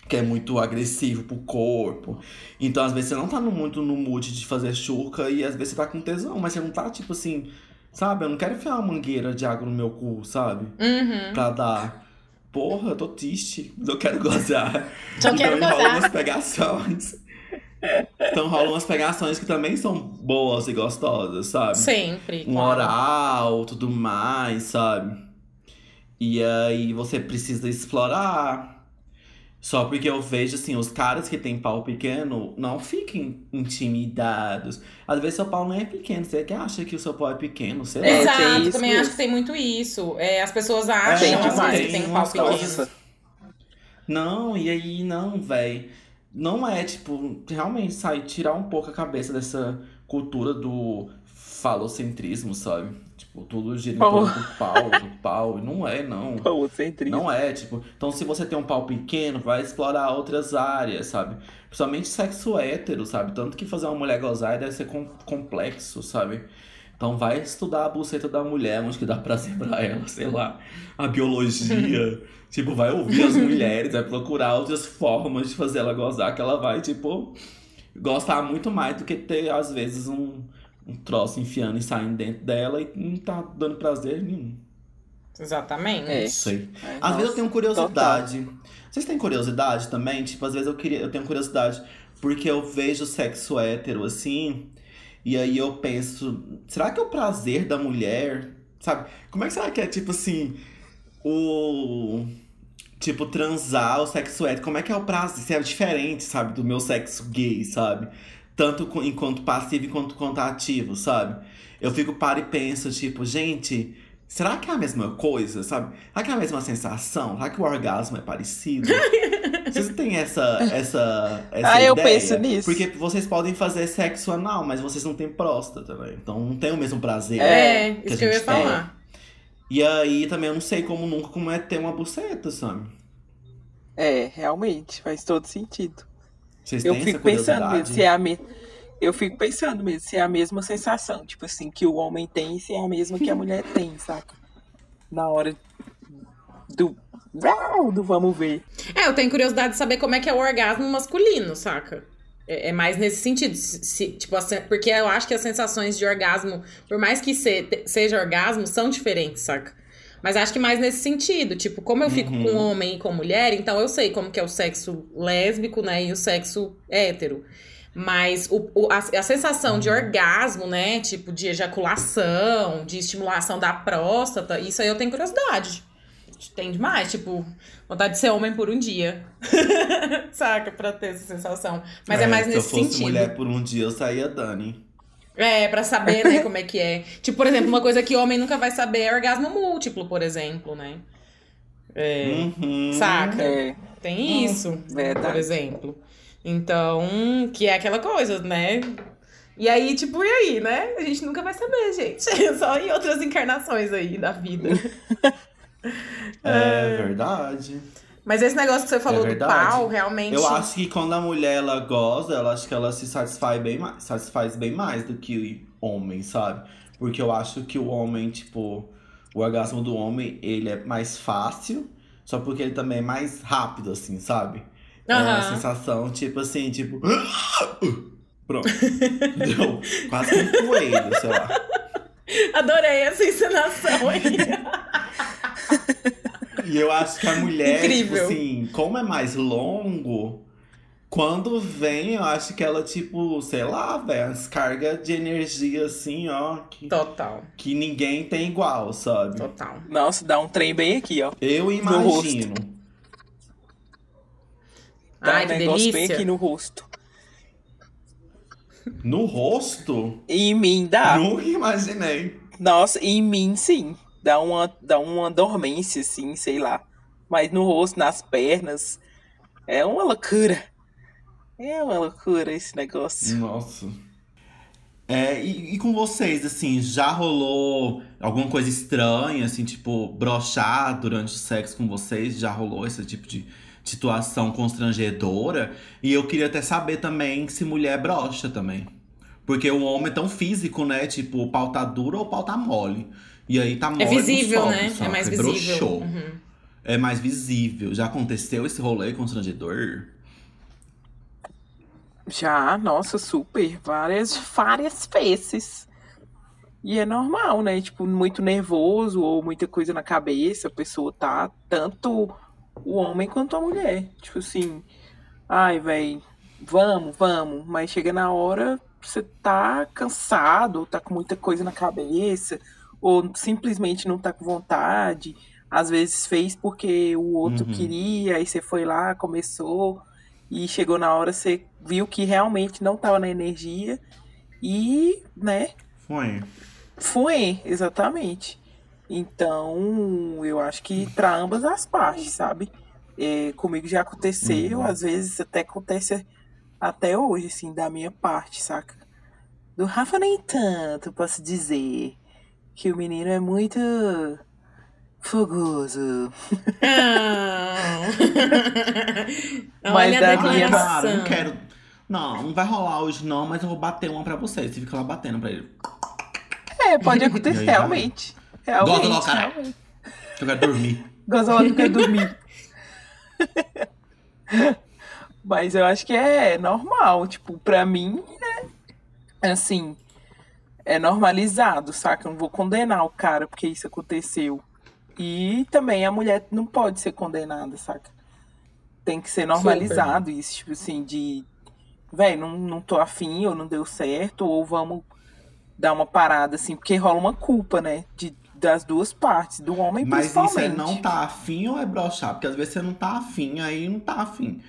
S1: que é muito agressivo pro corpo. Então, às vezes, você não tá no- muito no mood de fazer chuca e às vezes você tá com tesão, mas você não tá tipo assim, sabe? Eu não quero enfiar uma mangueira de água no meu cu, sabe?
S4: Uhum.
S1: Pra dar. Porra, eu tô triste, mas eu quero gozar.
S4: Só
S1: então
S4: quero
S1: rola
S4: gozar.
S1: umas pegações. Então rolam umas pegações que também são boas e gostosas, sabe?
S4: Sempre.
S1: um
S4: claro.
S1: oral, tudo mais, sabe? E aí você precisa explorar. Só porque eu vejo, assim, os caras que têm pau pequeno não fiquem intimidados. Às vezes seu pau não é pequeno, você que acha que o seu pau é pequeno, sei lá.
S5: É,
S4: Exato,
S5: tem isso
S4: também
S5: mesmo.
S4: acho que tem muito isso. É, as pessoas acham
S5: Tem
S4: às vezes que tem um pau pequeno.
S1: Não, e aí, não, véi. Não é, tipo, realmente sai, tirar um pouco a cabeça dessa cultura do falocentrismo, sabe? Tipo, tudo gira em torno do pau, do pau. E Não é, não.
S5: Falocentrismo.
S1: Não é, tipo. Então, se você tem um pau pequeno, vai explorar outras áreas, sabe? Principalmente sexo hétero, sabe? Tanto que fazer uma mulher gozar deve ser com- complexo, sabe? Então, vai estudar a buceta da mulher, onde que dá prazer pra ela, sei lá. A biologia. [laughs] tipo, vai ouvir as mulheres, vai procurar outras formas de fazer ela gozar, que ela vai, tipo, gostar muito mais do que ter, às vezes, um, um troço enfiando e saindo dentro dela e não tá dando prazer nenhum.
S4: Exatamente.
S5: É.
S1: Não sei.
S5: É,
S1: Às
S5: nossa,
S1: vezes eu tenho curiosidade. Vocês têm curiosidade também? Tipo, às vezes eu queria, eu tenho curiosidade porque eu vejo sexo hétero assim, e aí eu penso, será que é o prazer da mulher, sabe? Como é que será que é tipo assim, o tipo transar o sexo hétero, como é que é o prazer? Se é diferente, sabe, do meu sexo gay, sabe? Tanto enquanto passivo quanto quanto ativo, sabe? Eu fico para e penso, tipo, gente, Será que é a mesma coisa, sabe? Será que é a mesma sensação? Será que o orgasmo é parecido? [laughs] Vocês têm essa, essa, essa
S5: Ah, eu
S1: ideia?
S5: penso nisso.
S1: Porque vocês podem fazer sexo anal, mas vocês não têm próstata, né? Então não tem o mesmo prazer.
S4: É,
S1: que
S4: isso
S1: a
S4: que eu ia
S1: tem.
S4: falar.
S1: E aí também eu não sei como nunca como é ter uma buceta, sabe?
S5: É, realmente, faz todo sentido.
S1: Vocês
S5: Eu
S1: têm
S5: fico
S1: essa
S5: pensando mesmo se é a me... Eu fico pensando mesmo se é a mesma sensação, tipo assim, que o homem tem e se é a mesma que a mulher [laughs] tem, saca? Na hora do. Do vamos ver.
S4: É, eu tenho curiosidade de saber como é que é o orgasmo masculino, saca? É, é mais nesse sentido. se- se- tipo, porque eu acho que as sensações de orgasmo, por mais que se- seja orgasmo, são diferentes, saca? Mas acho que mais nesse sentido. Tipo, como eu fico
S1: Uhum.
S4: com homem e com mulher, então eu sei como que é o sexo lésbico, né? E o sexo hétero. Mas o, o- a, a sensação de orgasmo, né? Tipo, de ejaculação, de estimulação da próstata, isso aí eu tenho curiosidade. Tem demais, tipo, vontade de ser homem por um dia. [laughs] Saca? Pra ter essa sensação. Mas é, mais
S1: se
S4: nesse
S1: eu fosse
S4: sentido.
S1: mulher por um dia, eu saía Dani.
S4: É, pra saber, né, como é que é. Tipo, por exemplo, uma coisa que homem nunca vai saber é orgasmo múltiplo, por exemplo, né? É,
S1: Uhum.
S4: Saca?
S5: É,
S4: Tem isso,
S5: verdade.
S4: por exemplo. Então, que é aquela coisa, né? E aí, tipo, e aí, né? A gente nunca vai saber, gente. [laughs] Só em outras encarnações aí da vida. [laughs]
S1: É verdade.
S4: Mas esse negócio que você falou do
S1: verdade.
S4: pau, realmente.
S1: Eu acho que quando a mulher ela goza, ela acho que ela se satisfaz bem mais, satisfaz bem mais do que o homem, sabe? Porque eu acho que o homem, tipo, o orgasmo do homem, ele é mais fácil, só porque ele também é mais rápido, assim, sabe? É uma sensação, tipo assim, tipo. [gasps] Pronto. Deu quase que um coelho, sei lá.
S4: Adorei essa encenação aí.
S1: E eu acho que a mulher,
S4: Incrível.
S1: tipo assim, como é mais longo, quando vem, eu acho que ela, tipo, sei lá, velho, descarga de energia assim, ó, que,
S4: Total,
S1: que ninguém tem igual, sabe?
S4: total.
S5: Nossa, dá um trem bem aqui, ó.
S1: Eu imagino.
S5: Dá
S4: Ai,
S5: um
S4: que
S5: negócio bem
S4: delícia.
S5: aqui no rosto.
S1: No rosto,
S5: em mim dá.
S1: nunca imaginei.
S5: Nossa, em mim sim. Dá uma, dá uma dormência, assim, sei lá. Mas no rosto, nas pernas. É uma loucura. É uma loucura esse negócio.
S1: Nossa. É, e, e com vocês, assim, já rolou alguma coisa estranha, assim, tipo, brochar durante o sexo com vocês? Já rolou esse tipo de situação constrangedora? E eu queria até saber também se mulher brocha também. Porque o homem é tão físico, né? Tipo, o pau tá duro ou o pau tá mole. E aí tá mole.
S4: É visível,
S1: sobe,
S4: né? É mais visível.
S1: Broxou.
S4: Uhum.
S1: É mais visível. Já aconteceu esse rolê constrangedor?
S5: Já, nossa, super. Várias, várias vezes. E é normal, né? Tipo, muito nervoso ou muita coisa na cabeça. A pessoa tá, tanto o homem quanto a mulher. Tipo assim, ai, velho, vamos, vamos. Mas chega na hora, você tá cansado, ou tá com muita coisa na cabeça, ou simplesmente não tá com vontade. Às vezes fez porque o outro
S1: Uhum.
S5: queria, aí você foi lá, começou, e chegou na hora, você viu que realmente não tava na energia, e, né,
S1: Foi.
S5: foi, exatamente. Então, eu acho que pra ambas as partes, sabe? É, comigo já aconteceu,
S1: Uhum.
S5: às vezes até acontece até hoje, assim, da minha parte, saca? Do Rafa nem tanto, posso dizer. Que o menino é muito fogoso.
S4: Ah. [laughs]
S5: Mas
S4: Olha
S5: da
S4: a
S5: minha-.
S1: Cara, não quero. Não, não vai rolar hoje não, mas eu vou bater uma pra você. Você fica lá batendo pra ele.
S5: É, pode acontecer, realmente. Realmente,
S1: Gosta não, cara?
S5: realmente.
S1: Eu quero dormir. [laughs]
S5: Gosta lá do que dormir. [laughs] Mas eu acho que é normal. Tipo, pra mim, é assim, é normalizado, saca? Eu não vou condenar o cara porque isso aconteceu. E também a mulher não pode ser condenada, saca? Tem que ser normalizado isso, tipo assim, de. Véi, não, não tô afim, ou não deu certo, ou vamos dar uma parada, assim, porque rola uma culpa, né? De, das duas partes, do homem
S1: Mas isso é
S5: principalmente.
S1: não tá afim ou é brochar? Porque às vezes você não tá afim, aí não tá afim.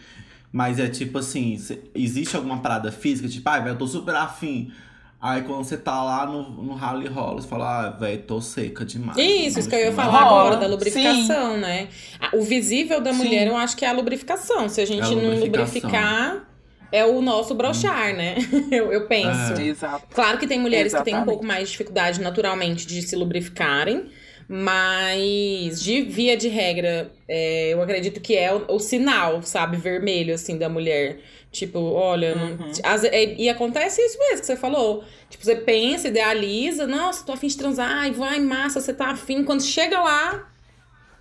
S1: Mas é tipo assim, existe alguma parada física, tipo, ai, velho, eu tô super afim. Aí quando você tá lá no, no rally rola, você fala, ah, velho, tô seca demais.
S4: Isso, isso que eu ia
S1: Não
S4: falar
S5: Rola,
S4: agora, da lubrificação, né? A- O visível da
S5: Sim.
S4: mulher, eu acho que é a lubrificação. Se a gente
S1: É a
S4: não
S1: lubrificação.
S4: lubrificar, é o nosso brochar, né? [laughs] Eu, eu penso.
S1: É.
S5: Exato.
S4: Claro que tem mulheres que têm um
S5: Exatamente.
S4: pouco mais de dificuldade naturalmente de se lubrificarem, mas de via de regra, é, eu acredito que é o, o sinal, sabe, vermelho, assim, da mulher. Tipo, olha,
S5: Uhum.
S4: às- é- e acontece isso mesmo que você falou. Tipo, você pensa, idealiza, nossa, tô afim de transar, ai, vai, massa, você tá afim. Quando chega lá,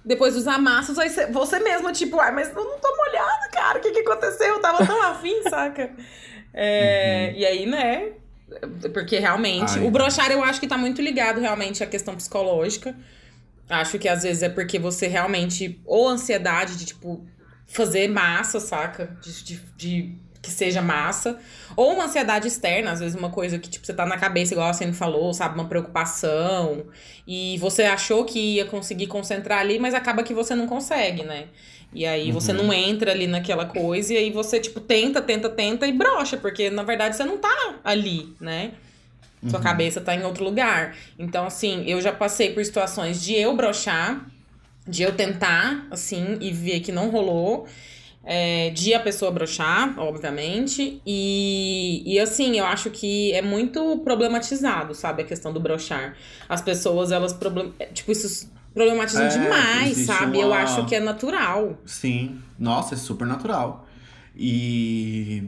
S4: depois dos amassos, aí você, mesma, tipo, ai, mas eu não tô molhada, cara, o que que aconteceu? Eu tava tão afim, [laughs] saca? É, E aí, né? Porque realmente,
S1: Ai.
S4: o brochar eu acho que tá muito ligado realmente à questão psicológica. Acho que às vezes é porque você realmente, ou ansiedade de, tipo, fazer massa, saca? De, de, de que seja massa. Ou uma ansiedade externa, às vezes uma coisa que, tipo, você tá na cabeça, igual a Cine falou, sabe? Uma preocupação. E você achou que ia conseguir concentrar ali, mas acaba que você não consegue, né? E aí você
S1: Uhum.
S4: não entra ali naquela coisa, e aí você, tipo, tenta, tenta, tenta e brocha, porque na verdade você não tá ali, né? Sua
S1: Uhum.
S4: cabeça tá em outro lugar. Então, assim, eu já passei por situações de eu brochar, de eu tentar, assim, e ver que não rolou. É, de a pessoa brochar, obviamente. E, e assim, eu acho que é muito problematizado, sabe? A questão do brochar. As pessoas, elas problem... é, tipo, isso problematizam
S1: É,
S4: demais, sabe? Eu
S1: uma-
S4: acho que é natural.
S1: Sim, nossa, é super natural. E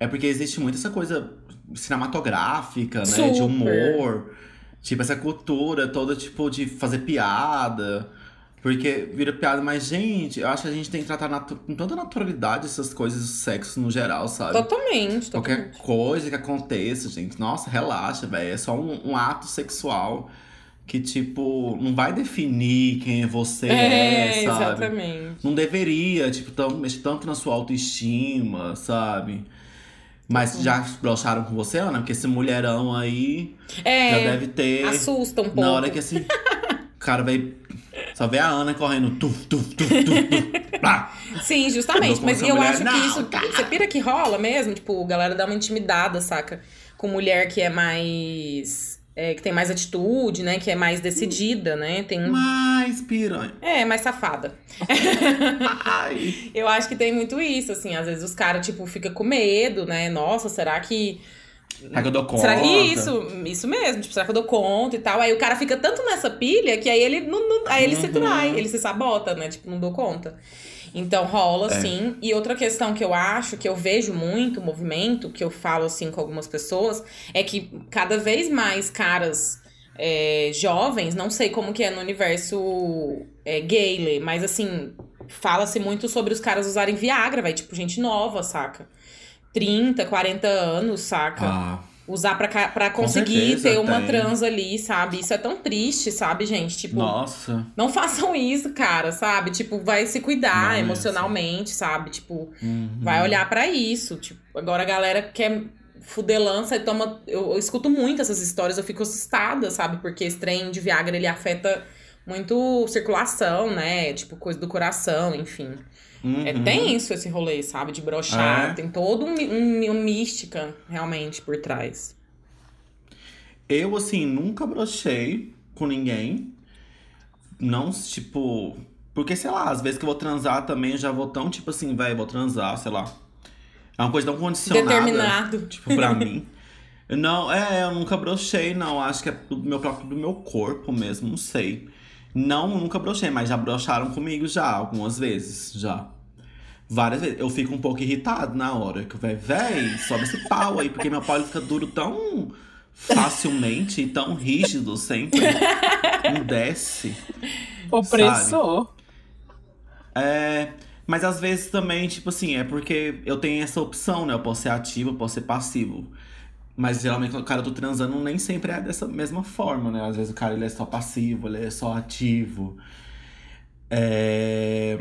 S1: é porque existe muito essa coisa cinematográfica, né? De
S4: Super.
S1: humor. Tipo, essa cultura toda, tipo, de fazer piada. Porque vira piada, mas, gente, eu acho que a gente tem que tratar com tanta naturalidade essas coisas do sexo no geral, sabe?
S4: Totalmente,
S1: Qualquer
S4: totalmente.
S1: coisa que aconteça, gente, nossa, relaxa, velho. É só um, um ato sexual que, tipo, não vai definir quem é você,
S4: É,
S1: sabe?
S4: exatamente.
S1: Não deveria, tipo, tão, mexer tanto na sua autoestima, sabe? Mas já broxaram com você, Ana? Porque esse mulherão aí já
S4: É,
S1: deve ter.
S4: assusta um pouco.
S1: Na hora que assim. o [laughs] cara vai. Só vê a Ana correndo. Tuf, tuf, tuf, tuf, tuf. Plá. [laughs]
S4: Sim, justamente. Mas eu
S1: mulher,
S4: acho que isso.
S1: cara.
S4: Você pira que rola mesmo? Tipo, a galera dá uma intimidada, saca? Com mulher que é mais. é, que tem mais atitude, né? Que é mais decidida, né? Tem.
S1: Mais piranha.
S4: É, mais safada. [laughs] Eu acho que tem muito isso, assim. Às vezes os caras, tipo, ficam com medo, né? Nossa, será que.
S1: Será que eu dou conta?
S4: Será que isso, isso mesmo, tipo, será que eu dou conta e tal? Aí o cara fica tanto nessa pilha que aí ele não, não- aí ele se
S1: Uhum.
S4: trai, ele se sabota, né? Tipo, não dou conta. Então rola,
S1: É.
S4: sim. E outra questão que eu acho, que eu vejo muito movimento, que eu falo assim com algumas pessoas, é que cada vez mais caras é, jovens, não sei como que é no universo é, gay, mas assim, fala-se muito sobre os caras usarem Viagra, vai, tipo, gente nova, saca? 30, 40 anos, saca?
S1: Ah,
S4: Usar pra, pra conseguir ter uma
S1: tem.
S4: trans ali, sabe? Isso é tão triste, sabe, gente? Tipo,
S1: nossa.
S4: não façam isso, cara, sabe? Tipo, vai se cuidar emocionalmente, sabe? Tipo,
S1: Uhum.
S4: vai olhar pra isso. Tipo, agora a galera quer fuder lança e toma. Eu, eu escuto muito essas histórias, eu fico assustada, sabe? Porque esse trem de Viagra ele afeta muito circulação, né? Tipo, coisa do coração, enfim. É
S1: Uhum.
S4: tenso esse rolê, sabe? De brochar.
S1: É.
S4: Tem todo um, um, um mística realmente por trás.
S1: Eu, assim, nunca brochei com ninguém. Não, tipo. Porque, sei lá, às vezes que eu vou transar também, eu já vou tão, tipo assim, velho, vou transar, sei lá. É uma coisa tão condicionada.
S4: Determinado.
S1: Tipo, pra [laughs] mim. Não, é, eu nunca brochei, não. Acho que é do meu próprio do meu corpo mesmo, não sei. Não, nunca brochei, mas já brocharam comigo já, algumas vezes, já. Várias vezes. Eu fico um pouco irritado na hora. Que eu véi, sobe esse pau aí, porque meu pau fica duro tão facilmente e tão rígido sempre. Não desce.
S5: Opressor.
S1: É. Mas às vezes também, tipo assim, é porque eu tenho essa opção, né? Eu posso ser ativo, eu posso ser passivo. Mas geralmente quando o cara eu tô transando, nem sempre é dessa mesma forma, né? Às vezes o cara ele é só passivo, ele é só ativo. É.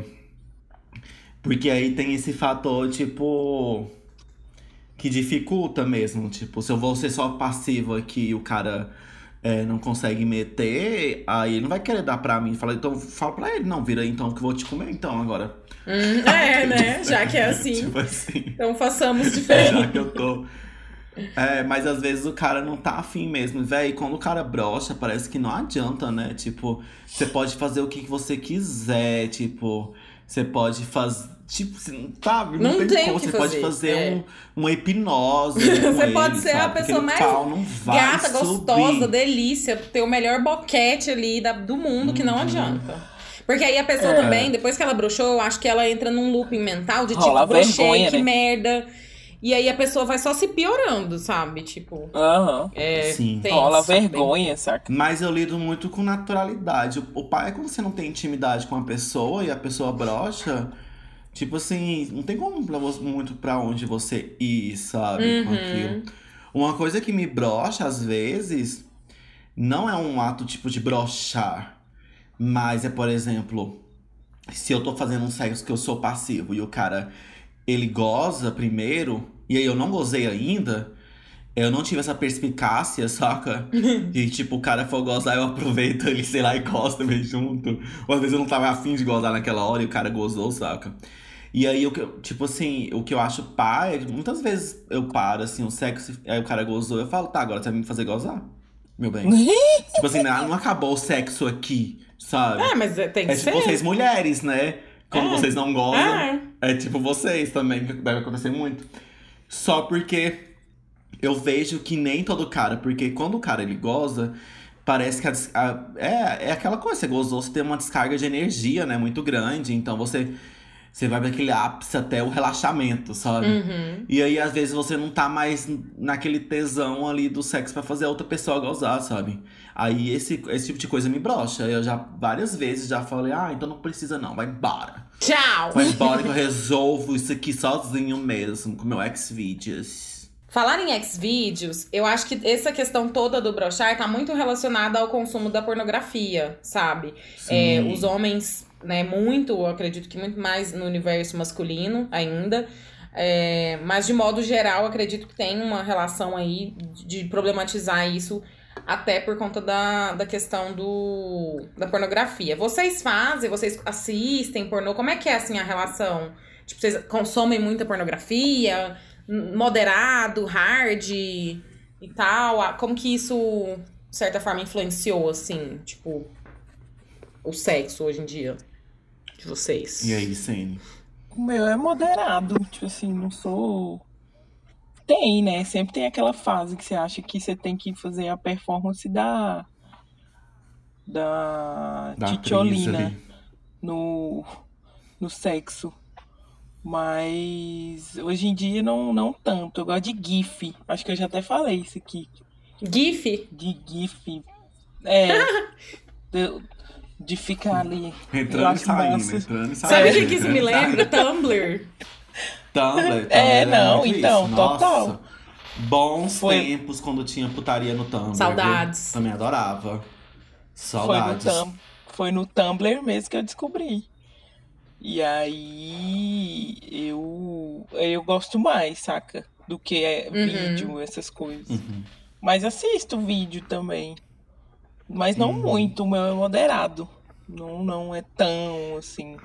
S1: Porque aí tem esse fator, tipo. Que dificulta mesmo. Tipo, se eu vou ser só passivo aqui e o cara é, não consegue meter, aí ele não vai querer dar pra mim. Fala, então fala pra ele, não, vira aí então que eu vou te comer então agora.
S4: Hum, [laughs] é, né? Já que é assim.
S1: tipo assim.
S4: Então façamos [laughs]
S1: Já
S4: diferente.
S1: que eu tô. É, mas às vezes o cara não tá afim mesmo. Véi, quando o cara brocha, parece que não adianta, né? Tipo, você pode fazer o que você quiser, tipo, você pode fazer. Tipo, você- sabe? Não,
S4: Não
S1: tem,
S4: tem
S1: como.
S4: que
S1: Você pode
S4: fazer,
S1: fazer
S4: é.
S1: um, uma hipnose. com [laughs]
S4: Você pode
S1: ele,
S4: ser a
S1: sabe?
S4: pessoa
S1: Aquele
S4: mais
S1: pau não vai
S4: Gata,
S1: subir.
S4: gostosa, delícia, ter o melhor boquete ali da- do mundo que
S1: Uhum.
S4: não adianta. Porque aí a pessoa
S5: É.
S4: também, depois que ela broxou, eu acho que ela entra num looping mental de tipo,
S5: Rola vergonha,
S4: que
S5: né?
S4: merda. E aí a pessoa vai só se piorando, sabe? Tipo,
S5: Aham.
S4: é.
S1: Sim.
S4: tenso,
S5: Rola vergonha, saca?
S1: Mas eu lido muito com naturalidade. O- O pai é quando você não tem intimidade com a pessoa e a pessoa brocha. Tipo assim, não tem como pra você- muito pra onde você ir, sabe? Com
S4: Uhum.
S1: aquilo. Uma coisa que me brocha às vezes não é um ato tipo de brochar. Mas é, por exemplo, se eu tô fazendo um sexo que eu sou passivo e o cara ele goza primeiro, e aí eu não gozei ainda, eu não tive essa perspicácia, saca? [laughs] E tipo, o cara for gozar, eu aproveito ele, sei lá, e gosto também junto. Ou às vezes eu não tava afim de gozar naquela hora e o cara gozou, saca? E aí, eu- tipo assim, o que eu acho pá é que muitas vezes eu paro, assim, o sexo, aí o cara gozou, eu falo, tá, agora você vai me fazer gozar, meu bem. [laughs] tipo assim, não não acabou o sexo aqui, sabe?
S4: É, mas é- tem que
S1: É tipo
S4: ser.
S1: vocês mulheres, né? Quando
S4: É.
S1: vocês não gozam.
S4: É.
S1: É tipo vocês também, que deve acontecer muito. Só porque eu vejo que nem todo cara, porque quando o cara ele goza, parece que a, a- é, é aquela coisa, você gozou, você tem uma descarga de energia, né, muito grande, então você você vai para aquele ápice até o relaxamento, sabe?
S4: Uhum.
S1: E aí, às vezes, você não tá mais naquele tesão ali do sexo pra fazer a outra pessoa gozar, sabe? Aí esse, esse tipo de coisa me brocha. Eu já várias vezes já falei, ah, então não precisa não, vai embora.
S4: Tchau!
S1: Vai embora que eu [laughs] resolvo isso aqui sozinho mesmo, com meu Xvideos.
S4: Falar em Xvideos, eu acho que essa questão toda do brochar tá muito relacionada ao consumo da pornografia, sabe? É, os homens, né, muito, acredito que muito mais no universo masculino ainda. É, mas de modo geral, acredito que tem uma relação aí de problematizar isso até por conta da, da questão do, da pornografia. Vocês fazem, vocês assistem pornô, como é que é assim a relação? Tipo, vocês consomem muita pornografia? Moderado, hard e tal? Como que isso, de certa forma, influenciou, assim, tipo, o sexo hoje em dia de vocês?
S1: E aí, Sene?
S5: O meu é moderado, tipo assim, não sou. Tem, né? Sempre tem aquela fase que você acha que você tem que fazer a performance da. Da,
S1: Da
S5: titiolina no, no sexo. Mas hoje em dia não, não tanto. Eu gosto de GIF. Acho que eu já até falei isso aqui.
S4: GIF?
S5: De GIF. É. [laughs] de, de ficar ali.
S1: Entrando e saindo,
S5: massa.
S1: entrando e saindo.
S4: Sabe
S5: É.
S4: de que isso me lembra? Tumblr.
S1: Tumblr,
S5: É,
S1: Tumblr
S5: não,
S1: muito
S5: então,
S1: isso.
S5: total.
S1: Nossa, Bons
S5: Foi-
S1: tempos quando tinha putaria no Tumblr.
S4: Saudades.
S1: viu? Também adorava.
S5: Foi no,
S1: Saudades.
S5: Tum- foi no Tumblr mesmo que eu descobri. E aí eu, eu gosto mais, saca? Do que é
S4: Uhum.
S5: vídeo, essas coisas.
S1: Uhum.
S5: Mas assisto vídeo também. Mas não
S1: Uhum.
S5: muito, o meu é moderado. Não, não é tão assim.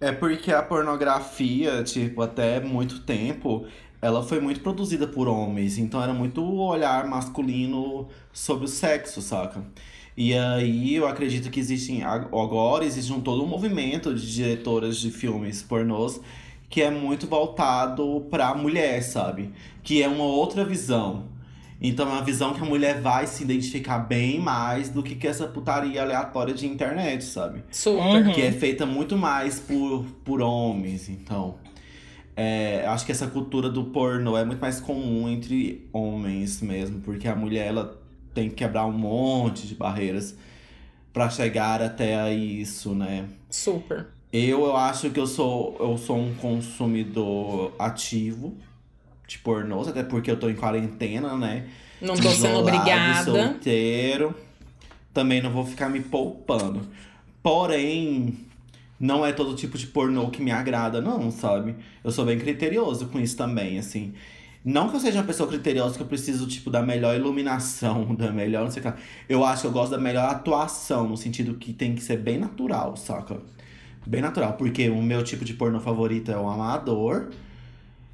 S1: É porque a pornografia, tipo, até muito tempo, ela foi muito produzida por homens, então era muito olhar masculino sobre o sexo, saca? E aí eu acredito que existem agora existe um todo um movimento de diretoras de filmes pornôs que é muito voltado para a mulher, sabe? Que é uma outra visão. Então é uma visão que a mulher vai se identificar bem mais do que, que essa putaria aleatória de internet, sabe?
S4: Super.
S1: Que é feita muito mais por, por homens, então. É, acho que essa cultura do pornô é muito mais comum entre homens mesmo, porque a mulher ela tem que quebrar um monte de barreiras para chegar até a isso, né?
S4: Super.
S1: Eu, eu acho que eu sou, eu sou um consumidor ativo de pornôs, até porque eu tô em quarentena, né?
S4: Não tô sendo
S1: Isolado,
S4: obrigada.
S1: Solteiro. Também não vou ficar me poupando. Porém, não é todo tipo de pornô que me agrada, não, sabe? Eu sou bem criterioso com isso também, assim. Não que eu seja uma pessoa criteriosa que eu preciso, tipo, da melhor iluminação, [laughs] da melhor, não sei o que. Eu acho que eu gosto da melhor atuação, no sentido que tem que ser bem natural, saca? Bem natural, porque o meu tipo de pornô favorito é o amador.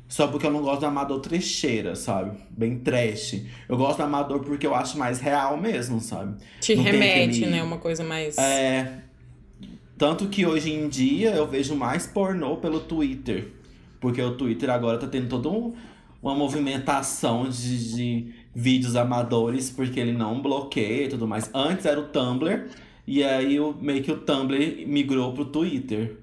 S1: Só porque eu não gosto do amador trecheira, sabe? Bem trash. Eu gosto do amador porque eu acho mais real mesmo, sabe?
S4: Te
S1: Não
S4: remete,
S1: aquele-
S4: né? Uma coisa mais.
S1: É. Tanto que hoje em dia eu vejo mais pornô pelo Twitter. Porque o Twitter agora tá tendo toda um- uma movimentação de, de vídeos amadores, porque ele não bloqueia e tudo mais. Antes era o Tumblr, e aí o, meio que o Tumblr migrou pro Twitter.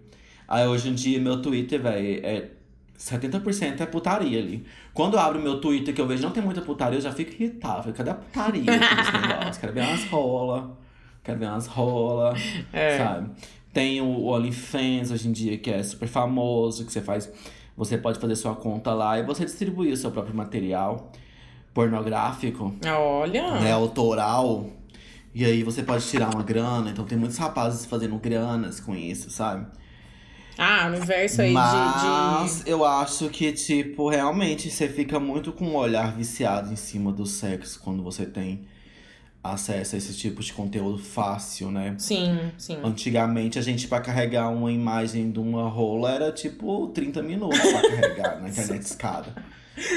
S1: Aí hoje em dia meu Twitter, velho, é 70% é putaria ali. Quando eu abro meu Twitter que eu vejo não tem muita putaria, eu já fico irritado. Falei, Cadê a putaria [laughs] negócio? Quero ver umas rola. Quero ver umas rola.
S4: É.
S1: Sabe? Tem o OnlyFans hoje em dia, que é super famoso, que você faz. Você pode fazer sua conta lá e você distribuir o seu próprio material pornográfico,
S4: Olha.
S1: né, autoral. E aí você pode tirar uma grana. Então tem muitos rapazes fazendo granas com isso, sabe?
S4: Ah, universo aí de-
S1: Mas
S4: de.
S1: eu acho que, tipo, realmente você fica muito com um olhar viciado em cima do sexo quando você tem acesso a esse tipo de conteúdo fácil, né?
S4: Sim, sim.
S1: Antigamente a gente pra carregar uma imagem de uma rola era tipo 30 minutos pra carregar na [laughs] internet escada.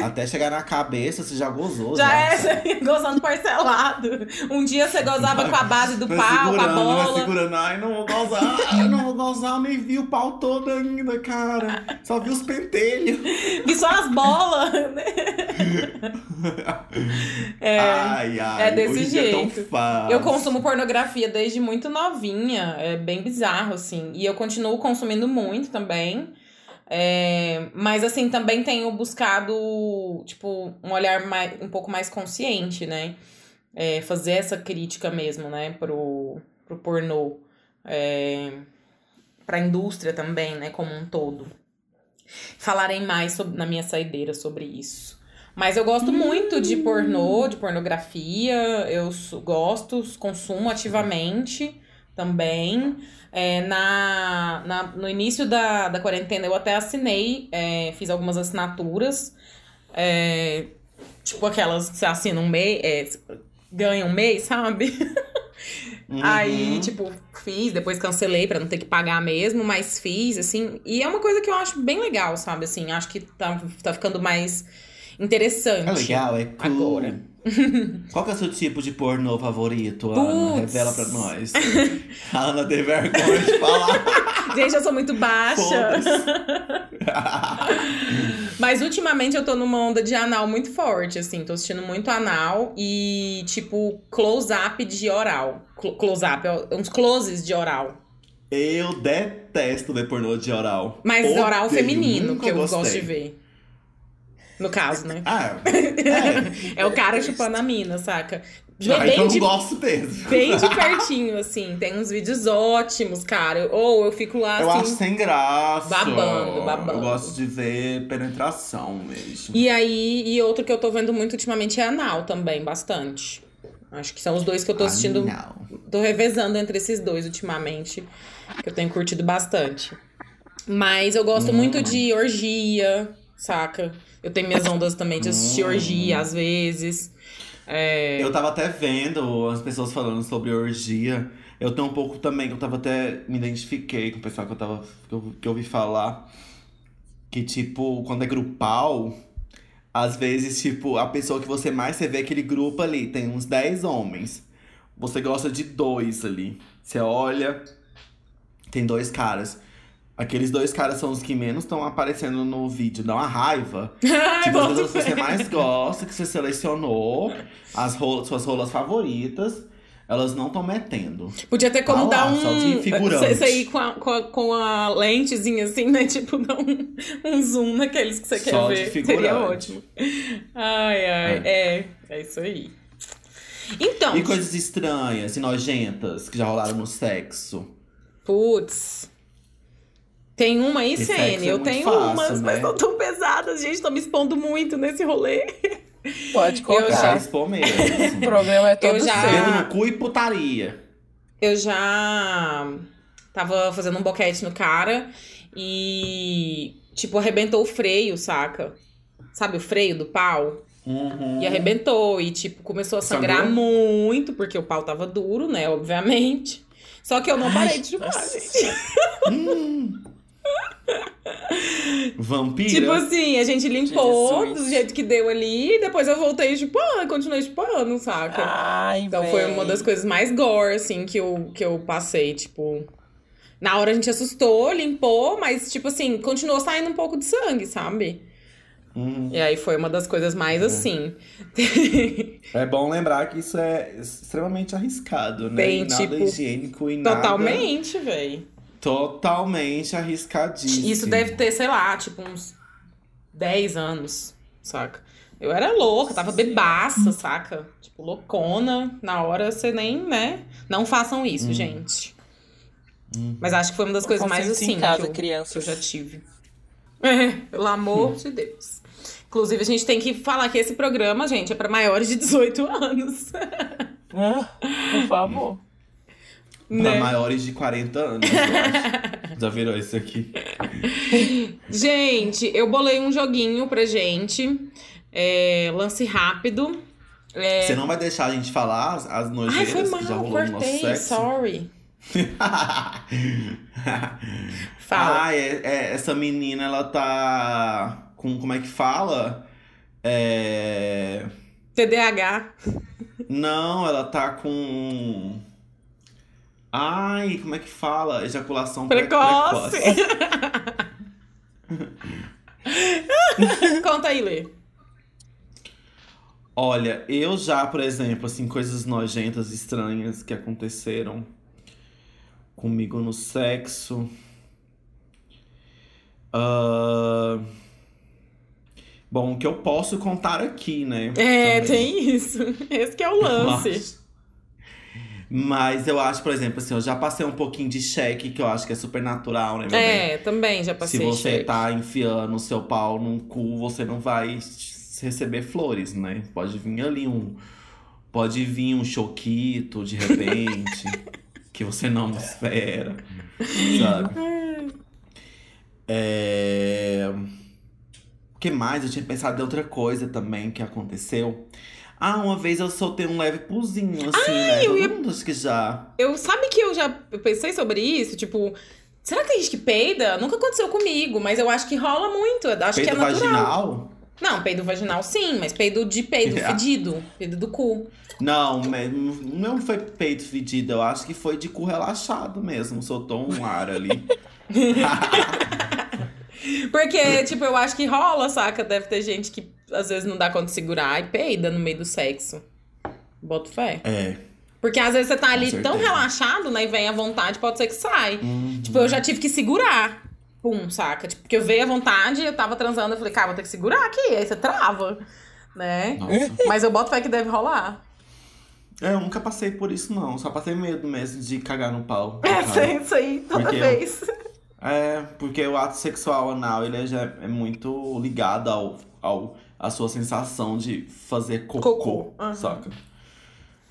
S1: Até chegar na cabeça, você já gozou.
S4: Já é,
S1: sabe?
S4: você ia [laughs] gozando parcelado. Um dia você gozava com a base do
S1: Vai
S4: pau, com a
S1: vai
S4: bola.
S1: segurando. Ai, não vou gozar, eu não vou gozar, nem vi o pau todo ainda, cara. Só vi os pentelhos.
S4: E só as bolas, né? É.
S1: ai, ai.
S4: é desse
S1: é
S4: jeito.
S1: fácil.
S4: Eu consumo pornografia desde muito novinha. É bem bizarro, assim. E eu continuo consumindo muito também. É, mas, assim, também tenho buscado, tipo, um olhar mais, um pouco mais consciente, né? É, fazer essa crítica mesmo, né? Pro, pro pornô. É, pra indústria também, né? Como um todo. Falarei mais sobre- na minha saideira sobre isso. Mas eu gosto muito de pornô, de pornografia. Eu gosto, consumo ativamente também. É, na, na- no início da, da quarentena eu até assinei, é, fiz algumas assinaturas. é, tipo aquelas que você assina um mês, é, ganha um mês, sabe?
S1: Uhum. [laughs]
S4: Aí, tipo, fiz, depois cancelei pra não ter que pagar mesmo, mas fiz, assim. E é uma coisa que eu acho bem legal, sabe? Assim, acho que tá, tá ficando mais interessante.
S1: É legal, é cool.
S4: Agora. [laughs]
S1: Qual que é o seu tipo de pornô favorito, Ana?
S4: Putz.
S1: Revela pra nós. A [laughs] Ana tem vergonha de falar. [laughs]
S4: Gente, eu sou muito baixa. Mas ultimamente eu tô numa onda de anal muito forte, assim. Tô assistindo muito anal e, tipo, close-up de oral. Clo- Close-up, é uns closes de oral.
S1: Eu detesto ver pornô de oral.
S4: Mas
S1: Odeio,
S4: oral feminino, que eu
S1: gostei.
S4: gosto de ver. No caso, né?
S1: Ah, é. [laughs]
S4: É o cara chupando a mina, saca?
S1: Ah, então
S4: bem,
S1: eu
S4: de,
S1: não gosto mesmo.
S4: bem de pertinho, assim. Tem uns vídeos ótimos, cara. Ou eu fico lá,
S1: Eu
S4: assim...
S1: acho sem graça.
S4: babando, babando.
S1: Eu gosto de ver penetração mesmo.
S4: E aí, e outro que eu tô vendo muito ultimamente é anal também, bastante. Acho que são os dois que eu tô assistindo.
S1: Anal.
S4: Tô revezando entre esses dois ultimamente, que eu tenho curtido bastante. Mas eu gosto
S1: Hum.
S4: muito de orgia, saca? Eu tenho minhas ondas também de assistir
S1: Hum.
S4: orgia às vezes. É,
S1: Eu tava até vendo as pessoas falando sobre orgia. Eu tenho um pouco também, eu tava até. Me identifiquei com o pessoal que eu tava. que eu, que eu ouvi falar. Que, tipo, quando é grupal, Às vezes, tipo, a pessoa que você mais você vê aquele grupo ali, tem uns 10 homens. Você gosta de dois ali. Você olha, tem dois caras. Aqueles dois caras são os que menos estão aparecendo no vídeo. Dá uma raiva. [laughs]
S4: Ai,
S1: tipo, as pessoas que
S4: fé.
S1: você mais gosta, que você selecionou, as suas rolas favoritas, elas não estão metendo.
S4: Podia ter como
S1: Tá
S4: dar
S1: lá,
S4: um.
S1: só de figurante.
S4: Com a, com, a, com a lentezinha assim, né? [laughs] Tipo, dar um, um zoom naqueles que você quer
S1: Só de
S4: ver.
S1: figurante.
S4: Seria ótimo. Ai, ai. É. é, isso aí. Então,
S1: E coisas estranhas e nojentas que já rolaram no sexo.
S4: putz. Tem uma aí, Sene.
S1: é
S4: Eu tenho
S1: fácil,
S4: umas, mas
S1: né?
S4: não tão pesadas, gente. Tô me expondo muito nesse rolê.
S5: Pode
S4: Eu
S5: colocar.
S4: já-
S1: Já expor mesmo.
S5: O programa é todo
S4: Eu já-
S5: seu.
S1: Dedo no cu e putaria.
S4: Eu já tava fazendo um boquete no cara e, tipo, arrebentou o freio, saca? Sabe o freio do pau?
S1: Uhum.
S4: E arrebentou. E, tipo, começou a sangrar
S1: Sangrou?
S4: muito, porque o pau tava duro, né? Obviamente. Só que eu não parei de chupar, gente.
S1: Hum. Vampira?
S4: Tipo assim, a gente limpou
S5: Jesus.
S4: do jeito que deu ali, e depois eu voltei chupando, continuei chupando, saca?
S5: Ai,
S4: Então foi
S5: véi.
S4: uma das coisas mais gore, assim, que eu, que eu passei, tipo. Na hora a gente assustou, limpou, mas, tipo assim, continuou saindo um pouco de sangue, sabe?
S1: Uhum.
S4: E aí foi uma das coisas mais assim.
S1: É bom lembrar que isso é extremamente arriscado, né?
S4: Bem,
S1: e nada
S4: tipo,
S1: higiênico e nada...
S4: Totalmente, véi.
S1: Totalmente arriscadíssimo.
S4: Isso deve ter, sei lá, tipo, uns 10 anos, saca? Eu era louca, tava bebaça, saca? Tipo, loucona. Na hora você nem, né? Não façam isso, gente. Mas acho que foi uma das coisas mais assim
S5: em casa,
S4: que, eu,
S5: crianças.
S4: que eu já tive. É, [laughs] pelo amor de Deus. Inclusive, a gente tem que falar que esse programa, gente, é pra maiores de 18 anos.
S5: Ah, [laughs] por favor.
S1: Pra
S4: né?
S1: maiores de 40 anos, eu acho. [laughs] Já virou isso aqui.
S4: Gente, eu bolei um joguinho pra gente. É, lance rápido. É...
S1: Você não vai deixar a gente falar as, as
S4: Ai,
S1: nojeiras
S4: foi mal,
S1: que já rolou no nosso
S4: cortei,
S1: sexo?
S4: sorry. [laughs] Fala.
S1: Ah, é, é- essa menina, ela tá com, como é que fala? É...
S4: TDAH.
S1: Não, ela tá com... Ai, como é que fala? Ejaculação pre-
S4: Precoce.
S1: precoce. [laughs]
S4: Conta aí, Lê.
S1: Olha, eu já, por exemplo, assim, coisas nojentas, estranhas que aconteceram comigo no sexo. Ah, Bom, o que eu posso contar aqui, né?
S4: É,
S1: também.
S4: tem isso. Esse que é o lance.
S1: Mas- eu acho, por exemplo, assim, eu já passei um pouquinho de cheque, que eu acho que é super natural, né, meu bem?
S4: É, também já
S1: Se
S4: passei.
S1: você
S4: cheque.
S1: tá enfiando o seu pau num cu, você não vai receber flores, né? Pode vir ali um. Pode vir um choquito de repente, [laughs] que você não espera, sabe? É. O que mais? Eu tinha pensado em outra coisa também que aconteceu. Ah, uma vez eu soltei um leve puzinho, assim, né?
S4: eu
S1: Todo
S4: ia-
S1: mundo acho que já.
S4: Eu sabe que eu já pensei sobre isso, tipo, será que tem gente que peida? Nunca aconteceu comigo, mas eu acho que rola muito. Eu acho que
S1: Peito
S4: é natural.
S1: vaginal?
S4: Não, peido vaginal sim, mas peido de peido, [laughs]
S1: É.
S4: fedido. Peido do cu.
S1: Não, não foi peito fedido, eu acho que foi de cu relaxado mesmo. Soltou um ar ali. [laughs]
S4: Porque, tipo, eu acho que rola, saca? Deve ter gente que às vezes não dá conta de segurar e peida no meio do sexo. Boto fé.
S1: É.
S4: Porque às vezes você tá ali tão relaxado, né? E vem à vontade, pode ser que sai.
S1: Uhum.
S4: Tipo, eu já tive que segurar. Pum, saca? Tipo, porque eu veio à vontade, eu tava transando, eu falei, cara, vou ter que segurar aqui. Aí você trava, né?
S1: Nossa.
S4: Mas eu boto fé que deve rolar.
S1: É, eu nunca passei por isso, não. Só passei medo mesmo de cagar no pau.
S4: É, [laughs] isso aí, toda
S1: Porque eu-
S4: vez.
S1: É, porque o ato sexual anal, ele já é muito ligado ao, ao a sua sensação de fazer cocô,
S4: Cocô, aham.
S1: saca?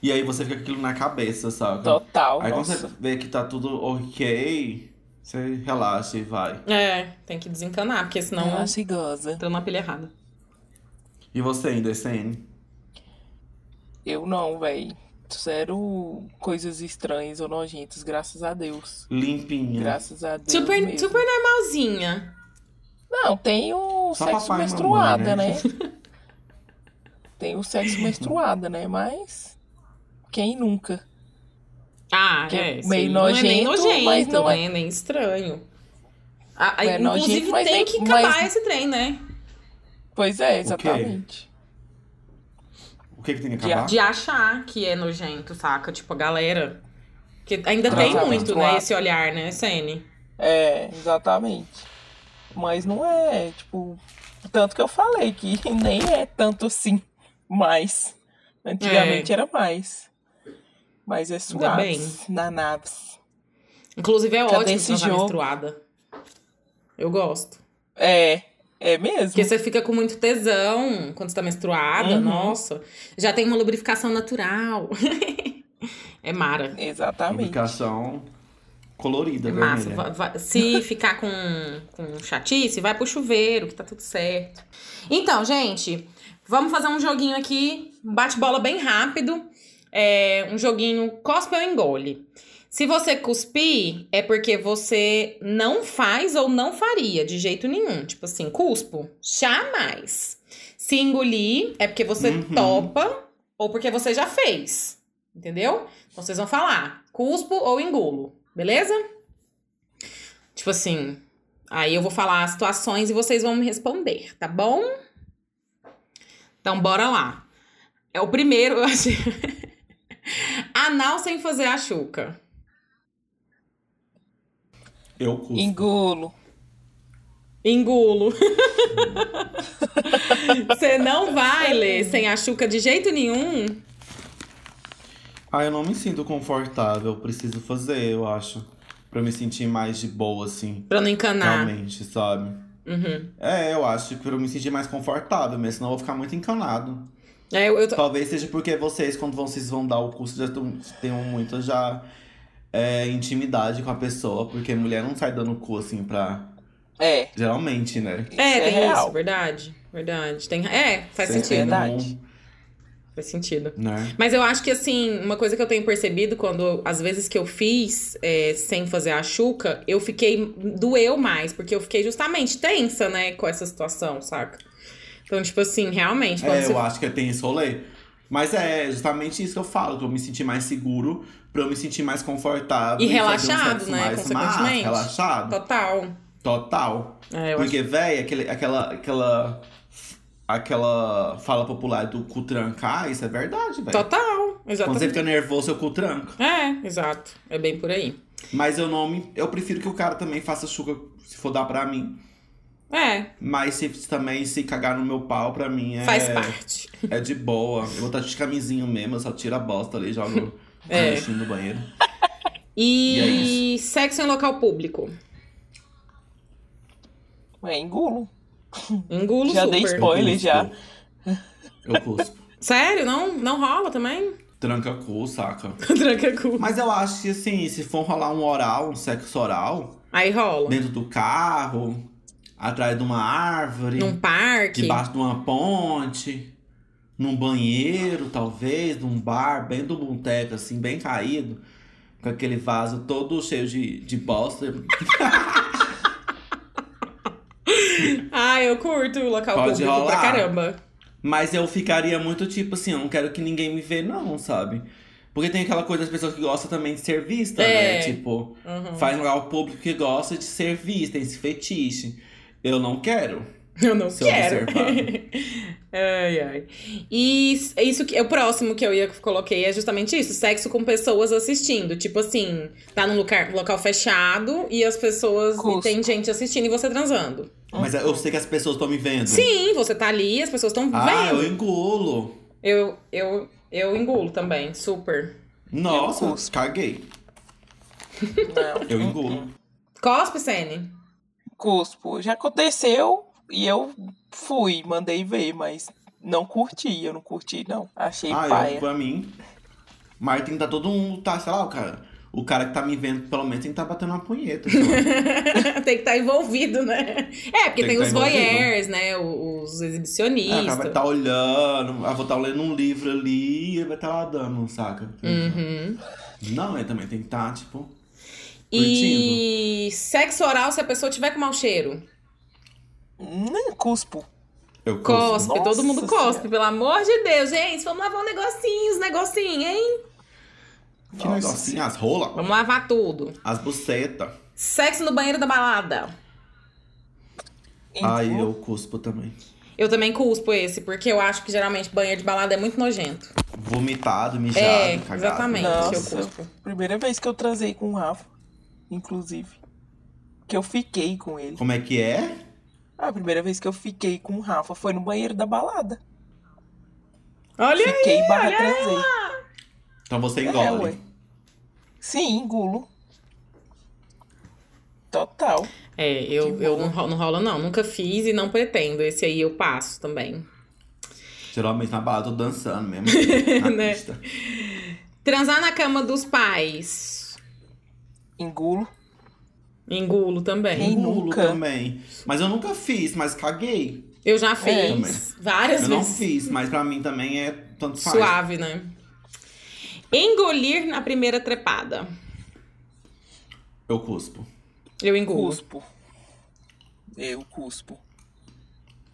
S1: E aí você fica com aquilo na cabeça, saca?
S5: Total.
S1: Aí quando
S5: nossa.
S1: você vê que tá tudo ok, você relaxa e vai.
S4: É, tem que desencanar, porque senão
S5: Nossa, e goza.
S4: entra na pilha errada.
S1: E você, Indecene?
S5: Eu não, véi. Zero coisas estranhas ou nojentas, graças a Deus.
S1: Limpinha.
S5: Graças a Deus.
S4: Super,
S5: mesmo.
S4: super normalzinha.
S5: Não, tem o
S1: Só
S5: sexo menstruada,
S1: mamãe,
S5: né?
S1: né? [laughs]
S5: tem o sexo menstruada, né? Mas quem nunca?
S4: Ah,
S5: Que
S4: é.
S5: é meio
S4: não é nem
S5: nojento,
S4: nojento,
S5: mas não é-
S4: né? Nem estranho. Ah,
S5: é
S4: inclusive,
S5: nojento, mas
S4: tem
S5: nem-
S4: que
S5: mas-
S4: acabar esse trem, né?
S5: Pois é, exatamente.
S1: O que, que tem que
S5: De-
S1: acabar?
S4: De achar que é nojento, saca? Tipo, a galera. Que ainda
S1: Transar
S4: tem muito, né? Esse olhar, né, Sene?
S5: É, exatamente. Mas não é, tipo, tanto que eu falei que [laughs] nem é tanto assim mais. Antigamente era mais. Mas é suave na naves.
S4: Inclusive, é
S5: Cadê
S4: ótimo
S5: esse jogo?
S4: menstruada. Eu gosto.
S5: É, é mesmo?
S4: Porque você fica com muito tesão quando você tá menstruada,
S5: Uhum.
S4: nossa. Já tem uma lubrificação natural. [laughs] é mara.
S5: Exatamente.
S1: Publicação colorida,
S4: É massa.
S1: vermelha.
S4: Va- va- Se [laughs] ficar com, com chatice, vai pro chuveiro, que tá tudo certo. Então, gente, vamos fazer um joguinho aqui, um bate-bola bem rápido. É um joguinho cospe ou engole. Se você cuspir, é porque você não faz ou não faria de jeito nenhum. Tipo assim, cuspo? Jamais. Se engolir, é porque você
S1: Uhum.
S4: topa ou porque você já fez. Entendeu? Então vocês vão falar cuspo ou engulo, beleza? Tipo assim, aí eu vou falar as situações e vocês vão me responder, tá bom? Então bora lá. É o primeiro, eu achei. [laughs] Anal sem fazer a chuca.
S1: Eu cuspo.
S5: Engulo.
S4: Engulo. [laughs] Você não vai ler sem a chuca de jeito nenhum?
S1: Ah, eu não me sinto confortável. Preciso fazer, eu acho. Pra me sentir mais de boa, assim.
S4: Pra não encanar.
S1: Realmente, sabe?
S4: Uhum.
S1: É, eu acho que pra eu me sentir mais confortável, mas senão eu vou ficar muito encanado.
S4: É, eu, eu tô-
S1: Talvez seja porque vocês, quando vocês vão dar o curso, já tenham muita já é, intimidade com a pessoa, porque mulher não sai dando cu assim pra.
S5: É.
S1: Geralmente, né?
S5: Isso
S4: É, tem
S5: real.
S4: isso, verdade. Verdade. Tem... É, faz
S1: Vocês
S4: sentido.
S5: Verdade.
S4: Faz sentido.
S1: um- né?
S4: Mas eu acho que, assim, uma coisa que eu tenho percebido quando, às vezes que eu fiz é, sem fazer a chuca, eu fiquei. doeu mais, porque eu fiquei justamente tensa, né, com essa situação, saca? Então, tipo assim, realmente,
S1: É,
S4: você.
S1: eu acho que tem esse rolê. Mas é justamente isso que eu falo, que eu me sentir mais seguro, pra eu me sentir mais confortável.
S4: E
S1: um
S4: relaxado,
S1: sexo
S4: né,
S1: mais
S4: consequentemente.
S1: massa, relaxado.
S4: Total.
S1: Total.
S4: É, acho.
S1: Porque, véi, aquele, aquela, aquela, aquela fala popular do cu trancar, isso é verdade, velho.
S4: Total.
S1: Quando você
S4: Exatamente.
S1: fica nervoso, seu cu tranca.
S4: É, exato. É bem por aí.
S1: Mas eu não me. Eu prefiro que o cara também faça chuca se for dar pra mim.
S4: É,
S1: Mas se também se cagar no meu pau, pra mim é.
S4: faz parte. [laughs]
S1: É de boa. Eu vou estar de camisinho mesmo, eu só tiro a bosta ali e jogo [laughs]
S4: É.
S1: no banheiro.
S4: E,
S1: E é
S4: sexo em local público.
S5: É engulo.
S4: Engulo
S5: Já
S4: super.
S5: dei spoiler.
S1: Eu
S5: já.
S1: Eu cuspo. [laughs]
S4: Sério? Não, não rola também?
S1: Tranca cu, saca? [laughs]
S4: Tranca cu.
S1: Mas eu acho que assim, se for rolar um oral, um sexo oral,
S4: Aí rola.
S1: dentro do carro, atrás de uma árvore,
S4: Num parque.
S1: debaixo de uma ponte, num banheiro, talvez, num bar, bem do boteco, assim, bem caído, com aquele vaso todo cheio de, de bosta. [laughs] [laughs]
S4: Ah, eu curto o local
S1: Pode
S4: público pra
S1: rolar.
S4: caramba.
S1: Mas eu ficaria muito tipo assim, eu não quero que ninguém me vê, não, sabe? Porque tem aquela coisa das pessoas que gostam também de ser vista,
S4: É.
S1: né? Tipo,
S4: Uhum.
S1: faz lugar público que gosta de ser vista, tem esse fetiche. Eu não quero.
S4: Eu não
S1: Ser
S4: quero. [laughs] ai, ai. E s- isso que o próximo que eu ia coloquei é justamente isso: sexo com pessoas assistindo. Tipo assim, tá num lugar, local fechado e as pessoas. E tem gente assistindo e você transando.
S1: Mas eu sei que as pessoas estão me vendo.
S4: Sim, você tá ali, as pessoas estão
S1: Ah, eu
S4: vendo.
S1: engulo.
S4: Eu, eu, eu engulo também, super.
S1: Nossa,
S5: Eu
S1: caguei. [laughs]
S5: Não.
S1: Eu engulo.
S4: Cospe, Sene.
S5: Cuspo. Já aconteceu e eu fui, mandei ver, mas não curti. Eu não curti, não. Achei
S1: Ah,
S5: paia.
S1: eu, pra mim. Mas tem que tá todo mundo, tá, sei lá, o cara. O cara que tá me vendo, pelo menos, tem que tá batendo uma punheta. lá. [laughs]
S4: tem que estar envolvido, né? É, porque
S1: Tem
S4: tem,
S1: que
S4: os
S1: tá
S4: voyeurs, né? Os, os
S1: É, o
S4: exibicionistas.
S1: cara vai estar olhando, ah, vou estar lendo um livro ali e ele vai estar lá dando, saca?
S4: Uhum.
S1: Não, ele também tem que estar, tipo.
S4: E sexo oral se a pessoa tiver com mau cheiro.
S5: Nem cuspo.
S1: Eu
S4: Cospe,
S5: Nossa
S4: todo mundo
S5: Senhora.
S4: cospe, pelo amor de Deus, gente. Vamos lavar um negocinho, os negocinhos, hein?
S1: Que negocinho, as rolas,
S4: Vamos lavar tudo.
S1: as bucetas.
S4: Sexo no banheiro da balada.
S1: Ai,
S5: Engulo.
S1: eu cuspo também.
S4: Eu também cuspo esse, porque eu acho que geralmente banheiro de balada é muito nojento.
S1: Vomitado, mijado,
S4: É,
S1: cagado.
S4: exatamente. que eu
S5: Nossa,
S4: cuspo.
S5: primeira vez que eu transei com o Rafa, inclusive. Que eu fiquei com ele.
S1: Como é que é?
S5: A primeira vez que eu fiquei com o Rafa foi no banheiro da balada.
S4: Olha aí.
S5: Fiquei barra transei.
S1: Então você
S5: É,
S1: engole.
S5: ué. Sim, engulo. Total.
S4: É, eu, eu não, ro- não rola, não. Nunca fiz e não pretendo. Esse aí eu passo também.
S1: Geralmente na balada eu tô dançando mesmo. [laughs] na
S4: Né?
S1: pista.
S4: Transar na cama dos pais.
S5: Engulo.
S4: Engulo também.
S5: Quem
S1: Engulo
S5: nunca?
S1: também. Mas eu nunca fiz, mas caguei.
S4: Eu já fiz
S5: É,
S4: várias
S1: Eu não
S4: vezes.
S1: fiz, mas pra mim também é tanto faz.
S4: Suave, né? Engolir na primeira trepada.
S1: Eu cuspo.
S4: Eu engulo.
S5: Cuspo. Eu cuspo.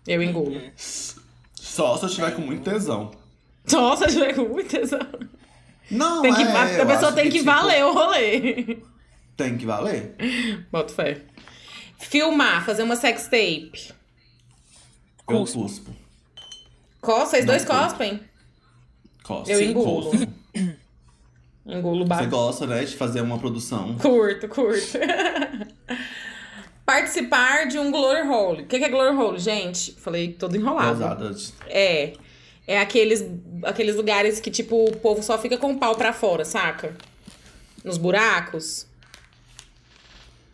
S4: Eu engulo.
S1: Só se eu tiver com muito tesão.
S4: Nossa, já é com muito tesão.
S1: Não,
S4: Tem que,
S1: é,
S4: a
S1: eu
S4: pessoa tem que,
S1: tipo,
S4: valer o rolê.
S1: Tem que valer. [laughs]
S4: Boto fé. Filmar, fazer uma sex tape.
S1: Eu
S5: Cuspo.
S1: cuspo.
S4: Cospe, vocês dois cospem.
S1: Cospo.
S4: Eu engulo.
S1: cuspo. [coughs]
S4: Engulo
S1: Você
S4: bastante.
S1: gosta, né, de fazer uma produção.
S4: Curto, curto. [laughs] Participar de um glory hole. O que que é glory hole, gente? Falei todo enrolado.
S1: Pesada.
S4: É. É aqueles, aqueles lugares que, tipo, o povo só fica com o pau pra fora, saca? Nos buracos.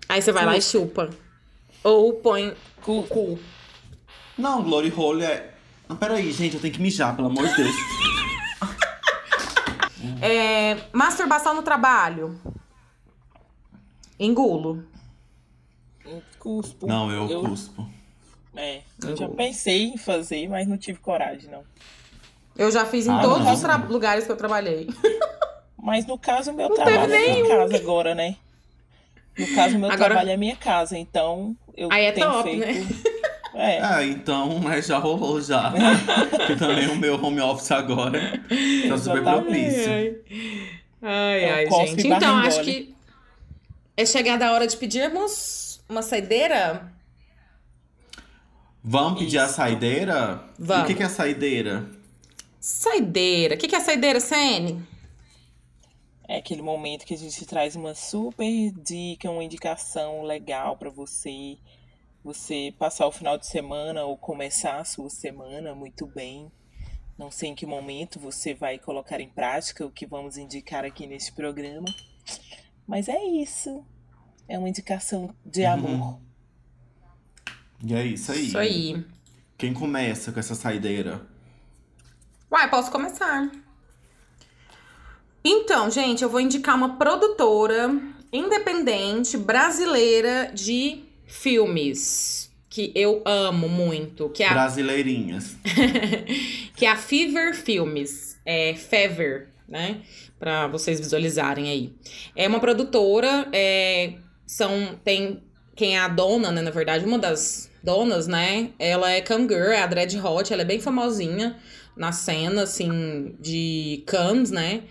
S4: Aí você vai lá e chupa. Ou põe o cu.
S1: Não, Glory Hole é. Não, peraí, gente, eu tenho que mijar, pelo amor de Deus. [laughs]
S4: É, masturbação no trabalho. Engulo.
S5: Cuspo.
S1: Não, eu, cuspo.
S5: É, eu já pensei em fazer, mas não tive coragem, não.
S4: Eu já fiz em
S1: Ah,
S4: todos
S1: não.
S4: os tra- lugares que eu trabalhei.
S5: Mas no caso, meu
S4: Não
S5: trabalho é
S4: nenhum.
S5: casa agora, né? No caso, o meu
S4: Agora-
S5: trabalho é minha casa, então eu
S4: Aí é
S5: tenho
S4: top,
S5: feito. [laughs] É,
S1: É, então, né, já rolou já. Porque também o meu home office agora tá super propício.
S4: Ai,
S5: É o
S4: ai,
S5: cospe
S4: gente. Então, acho que é chegada a hora de pedirmos uma saideira.
S1: Vamos pedir a saideira?
S4: Vamos.
S1: O que, que é saideira?
S4: Saideira. O que, que é saideira, Sene?
S5: É aquele momento que a gente traz uma super dica, uma indicação legal pra você. Você passar o final de semana ou começar a sua semana muito bem. Não sei em que momento você vai colocar em prática o que vamos indicar aqui neste programa. Mas é isso. É uma indicação de
S1: Uhum.
S5: amor.
S1: E é isso aí.
S4: Isso aí.
S1: Quem começa com essa saideira?
S4: Uai, posso começar. Então, gente, eu vou indicar uma produtora independente brasileira de filmes que eu amo muito, que é a
S1: Brasileirinhas. [laughs]
S4: que é a Fever Filmes. É Fever, né? Pra vocês visualizarem aí. É uma produtora, é, são, tem quem é a dona, né? Na verdade, uma das donas, né? Ela é Girl, é a Dread Hot, ela é bem famosinha na cena, assim, de Cannes, né?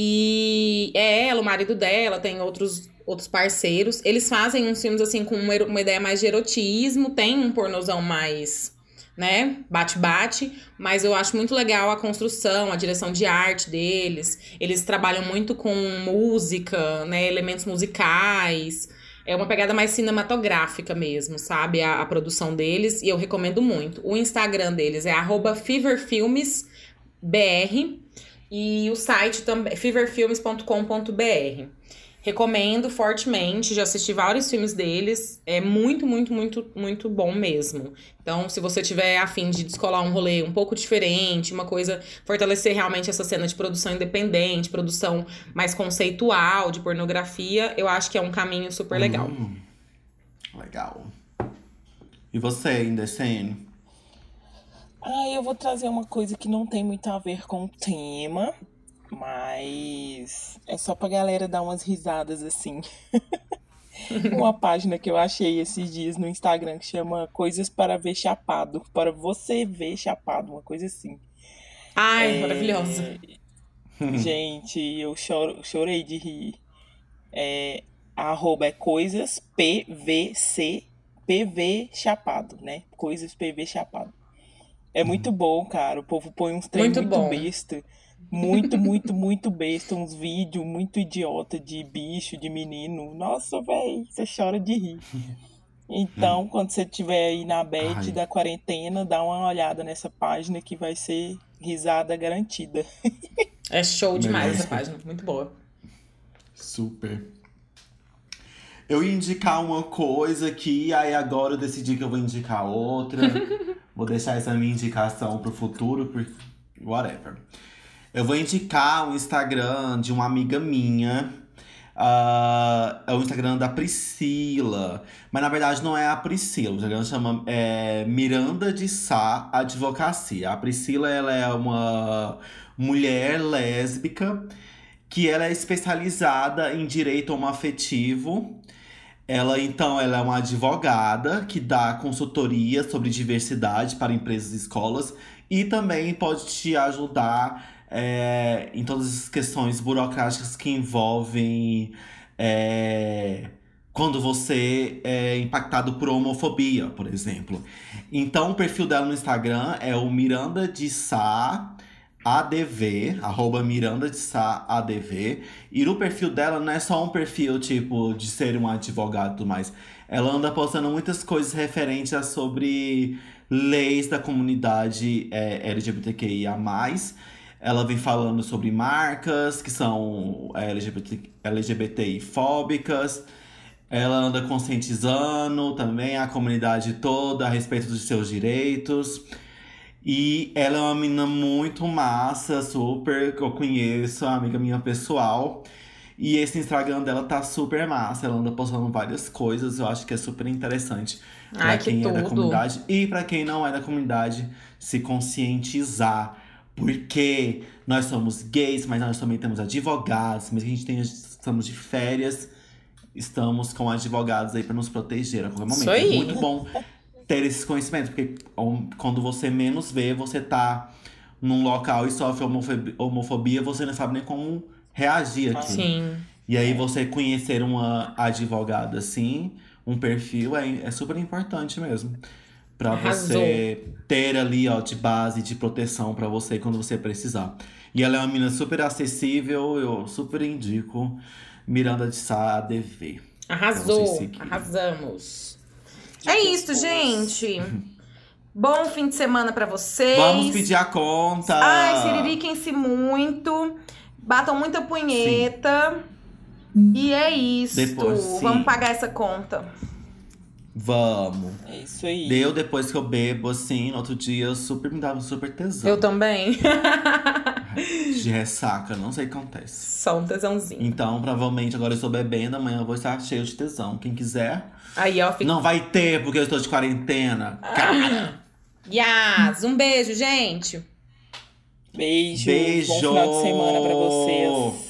S4: E é ela, o marido dela, tem outros, outros parceiros. Eles fazem uns filmes, assim, com uma, uma ideia mais de erotismo, tem um pornozão mais, né, bate-bate, mas eu acho muito legal a construção, a direção de arte deles. Eles trabalham muito com música, né, elementos musicais. É uma pegada mais cinematográfica mesmo, sabe? A, a produção deles, e eu recomendo muito. O Instagram deles é feverfilmesbr e o site também, feverfilmes.com.br. Recomendo fortemente, já assisti vários filmes deles. É muito, muito, muito, muito bom mesmo. Então, se você tiver afim de descolar um rolê um pouco diferente, uma coisa, fortalecer realmente essa cena de produção independente, produção mais conceitual de pornografia, eu acho que é um caminho super legal.
S1: Hum, legal. E você, Indecene?
S5: Ah, eu vou trazer uma coisa que não tem muito a ver com o tema, mas é só pra galera dar umas risadas assim. [laughs] uma página que eu achei esses dias no Instagram que chama Coisas para ver chapado. Para você ver chapado, uma coisa assim.
S4: Ai,
S5: É,
S4: maravilhosa. [laughs]
S5: Gente, eu choro, chorei de rir. É, arroba é coisas PVC, PV chapado, né? Coisas PV chapado. É muito bom, cara. O povo põe uns trem
S4: Muito
S5: muito, besta. Muito, muito, muito besta. Uns vídeos muito idiota de bicho, de menino. Nossa, véi, você chora de rir. Então, quando você estiver aí na bet
S1: Ai.
S5: da quarentena, dá uma olhada nessa página que vai ser risada garantida.
S4: É show demais
S1: Beleza.
S4: essa página. Muito boa.
S1: Super. Eu ia indicar uma coisa aqui, aí agora eu decidi que eu vou indicar outra. [laughs] vou deixar essa minha indicação pro futuro, por whatever. Eu vou indicar o Instagram de uma amiga minha. Ah, é o Instagram da Priscila. Mas na verdade não é a Priscila. O Instagram chama é, Miranda de Sá Advocacia. A Priscila ela é uma mulher lésbica que ela é especializada em direito homoafetivo. Ela, então, ela é uma advogada que dá consultoria sobre diversidade para empresas e escolas e também pode te ajudar é, em todas as questões burocráticas que envolvem é, quando você é impactado por homofobia, por exemplo. Então, o perfil dela no Instagram é o Miranda de Sá. ADV, arroba Miranda de Sá ADV. E no perfil dela não é só um perfil, tipo, de ser um advogado e tudo mais. Ela anda postando muitas coisas referentes a sobre leis da comunidade é, LGBTQIA+. Ela vem falando sobre marcas que são é, LGBT, LGBTI fóbicas. Ela anda conscientizando também a comunidade toda a respeito dos seus direitos. E ela é uma menina muito massa, super, que eu conheço, uma amiga minha pessoal. E esse Instagram dela tá super massa, ela anda postando várias coisas, eu acho que é super interessante
S4: que
S1: quem é da comunidade e pra quem não é da comunidade se conscientizar. Porque nós somos gays, mas nós também temos advogados, que a gente tenha, estamos de férias, estamos com advogados aí pra nos proteger a qualquer momento.
S4: Isso aí.
S1: É muito bom ter esses conhecimentos, porque quando você menos vê, você tá num local e sofre homofobi- homofobia, você não sabe nem como reagir aqui.
S4: Sim.
S1: E aí você conhecer uma advogada assim, um perfil, é, é super importante mesmo. Pra
S4: Arrasou.
S1: você ter ali, ó, de base, de proteção pra você quando você precisar. E ela é uma menina super acessível, eu super indico. Miranda de Sá ADV.
S4: Arrasou. Arrasamos. É isso, gente. Bom fim de semana pra vocês.
S1: Vamos pedir a conta!
S4: Ai, siririquem-se muito. Batam muita punheta. E é isso.
S1: Depois, sim.
S4: Vamos pagar essa conta.
S1: Vamos.
S5: É isso aí.
S1: Deu depois que eu bebo, assim, no outro dia eu super me dava um super tesão.
S4: Eu também. [laughs]
S1: De ressaca, não sei o que acontece.
S4: Só um tesãozinho.
S1: Então, provavelmente agora eu estou bebendo, amanhã eu vou estar cheio de tesão. Quem quiser.
S4: Aí, ó, fica.
S1: Não vai ter, porque eu estou de quarentena.
S4: Ah.
S1: Cara,
S4: Yas, um beijo, gente.
S5: Beijo.
S1: Beijo!
S5: Bom final de semana pra vocês.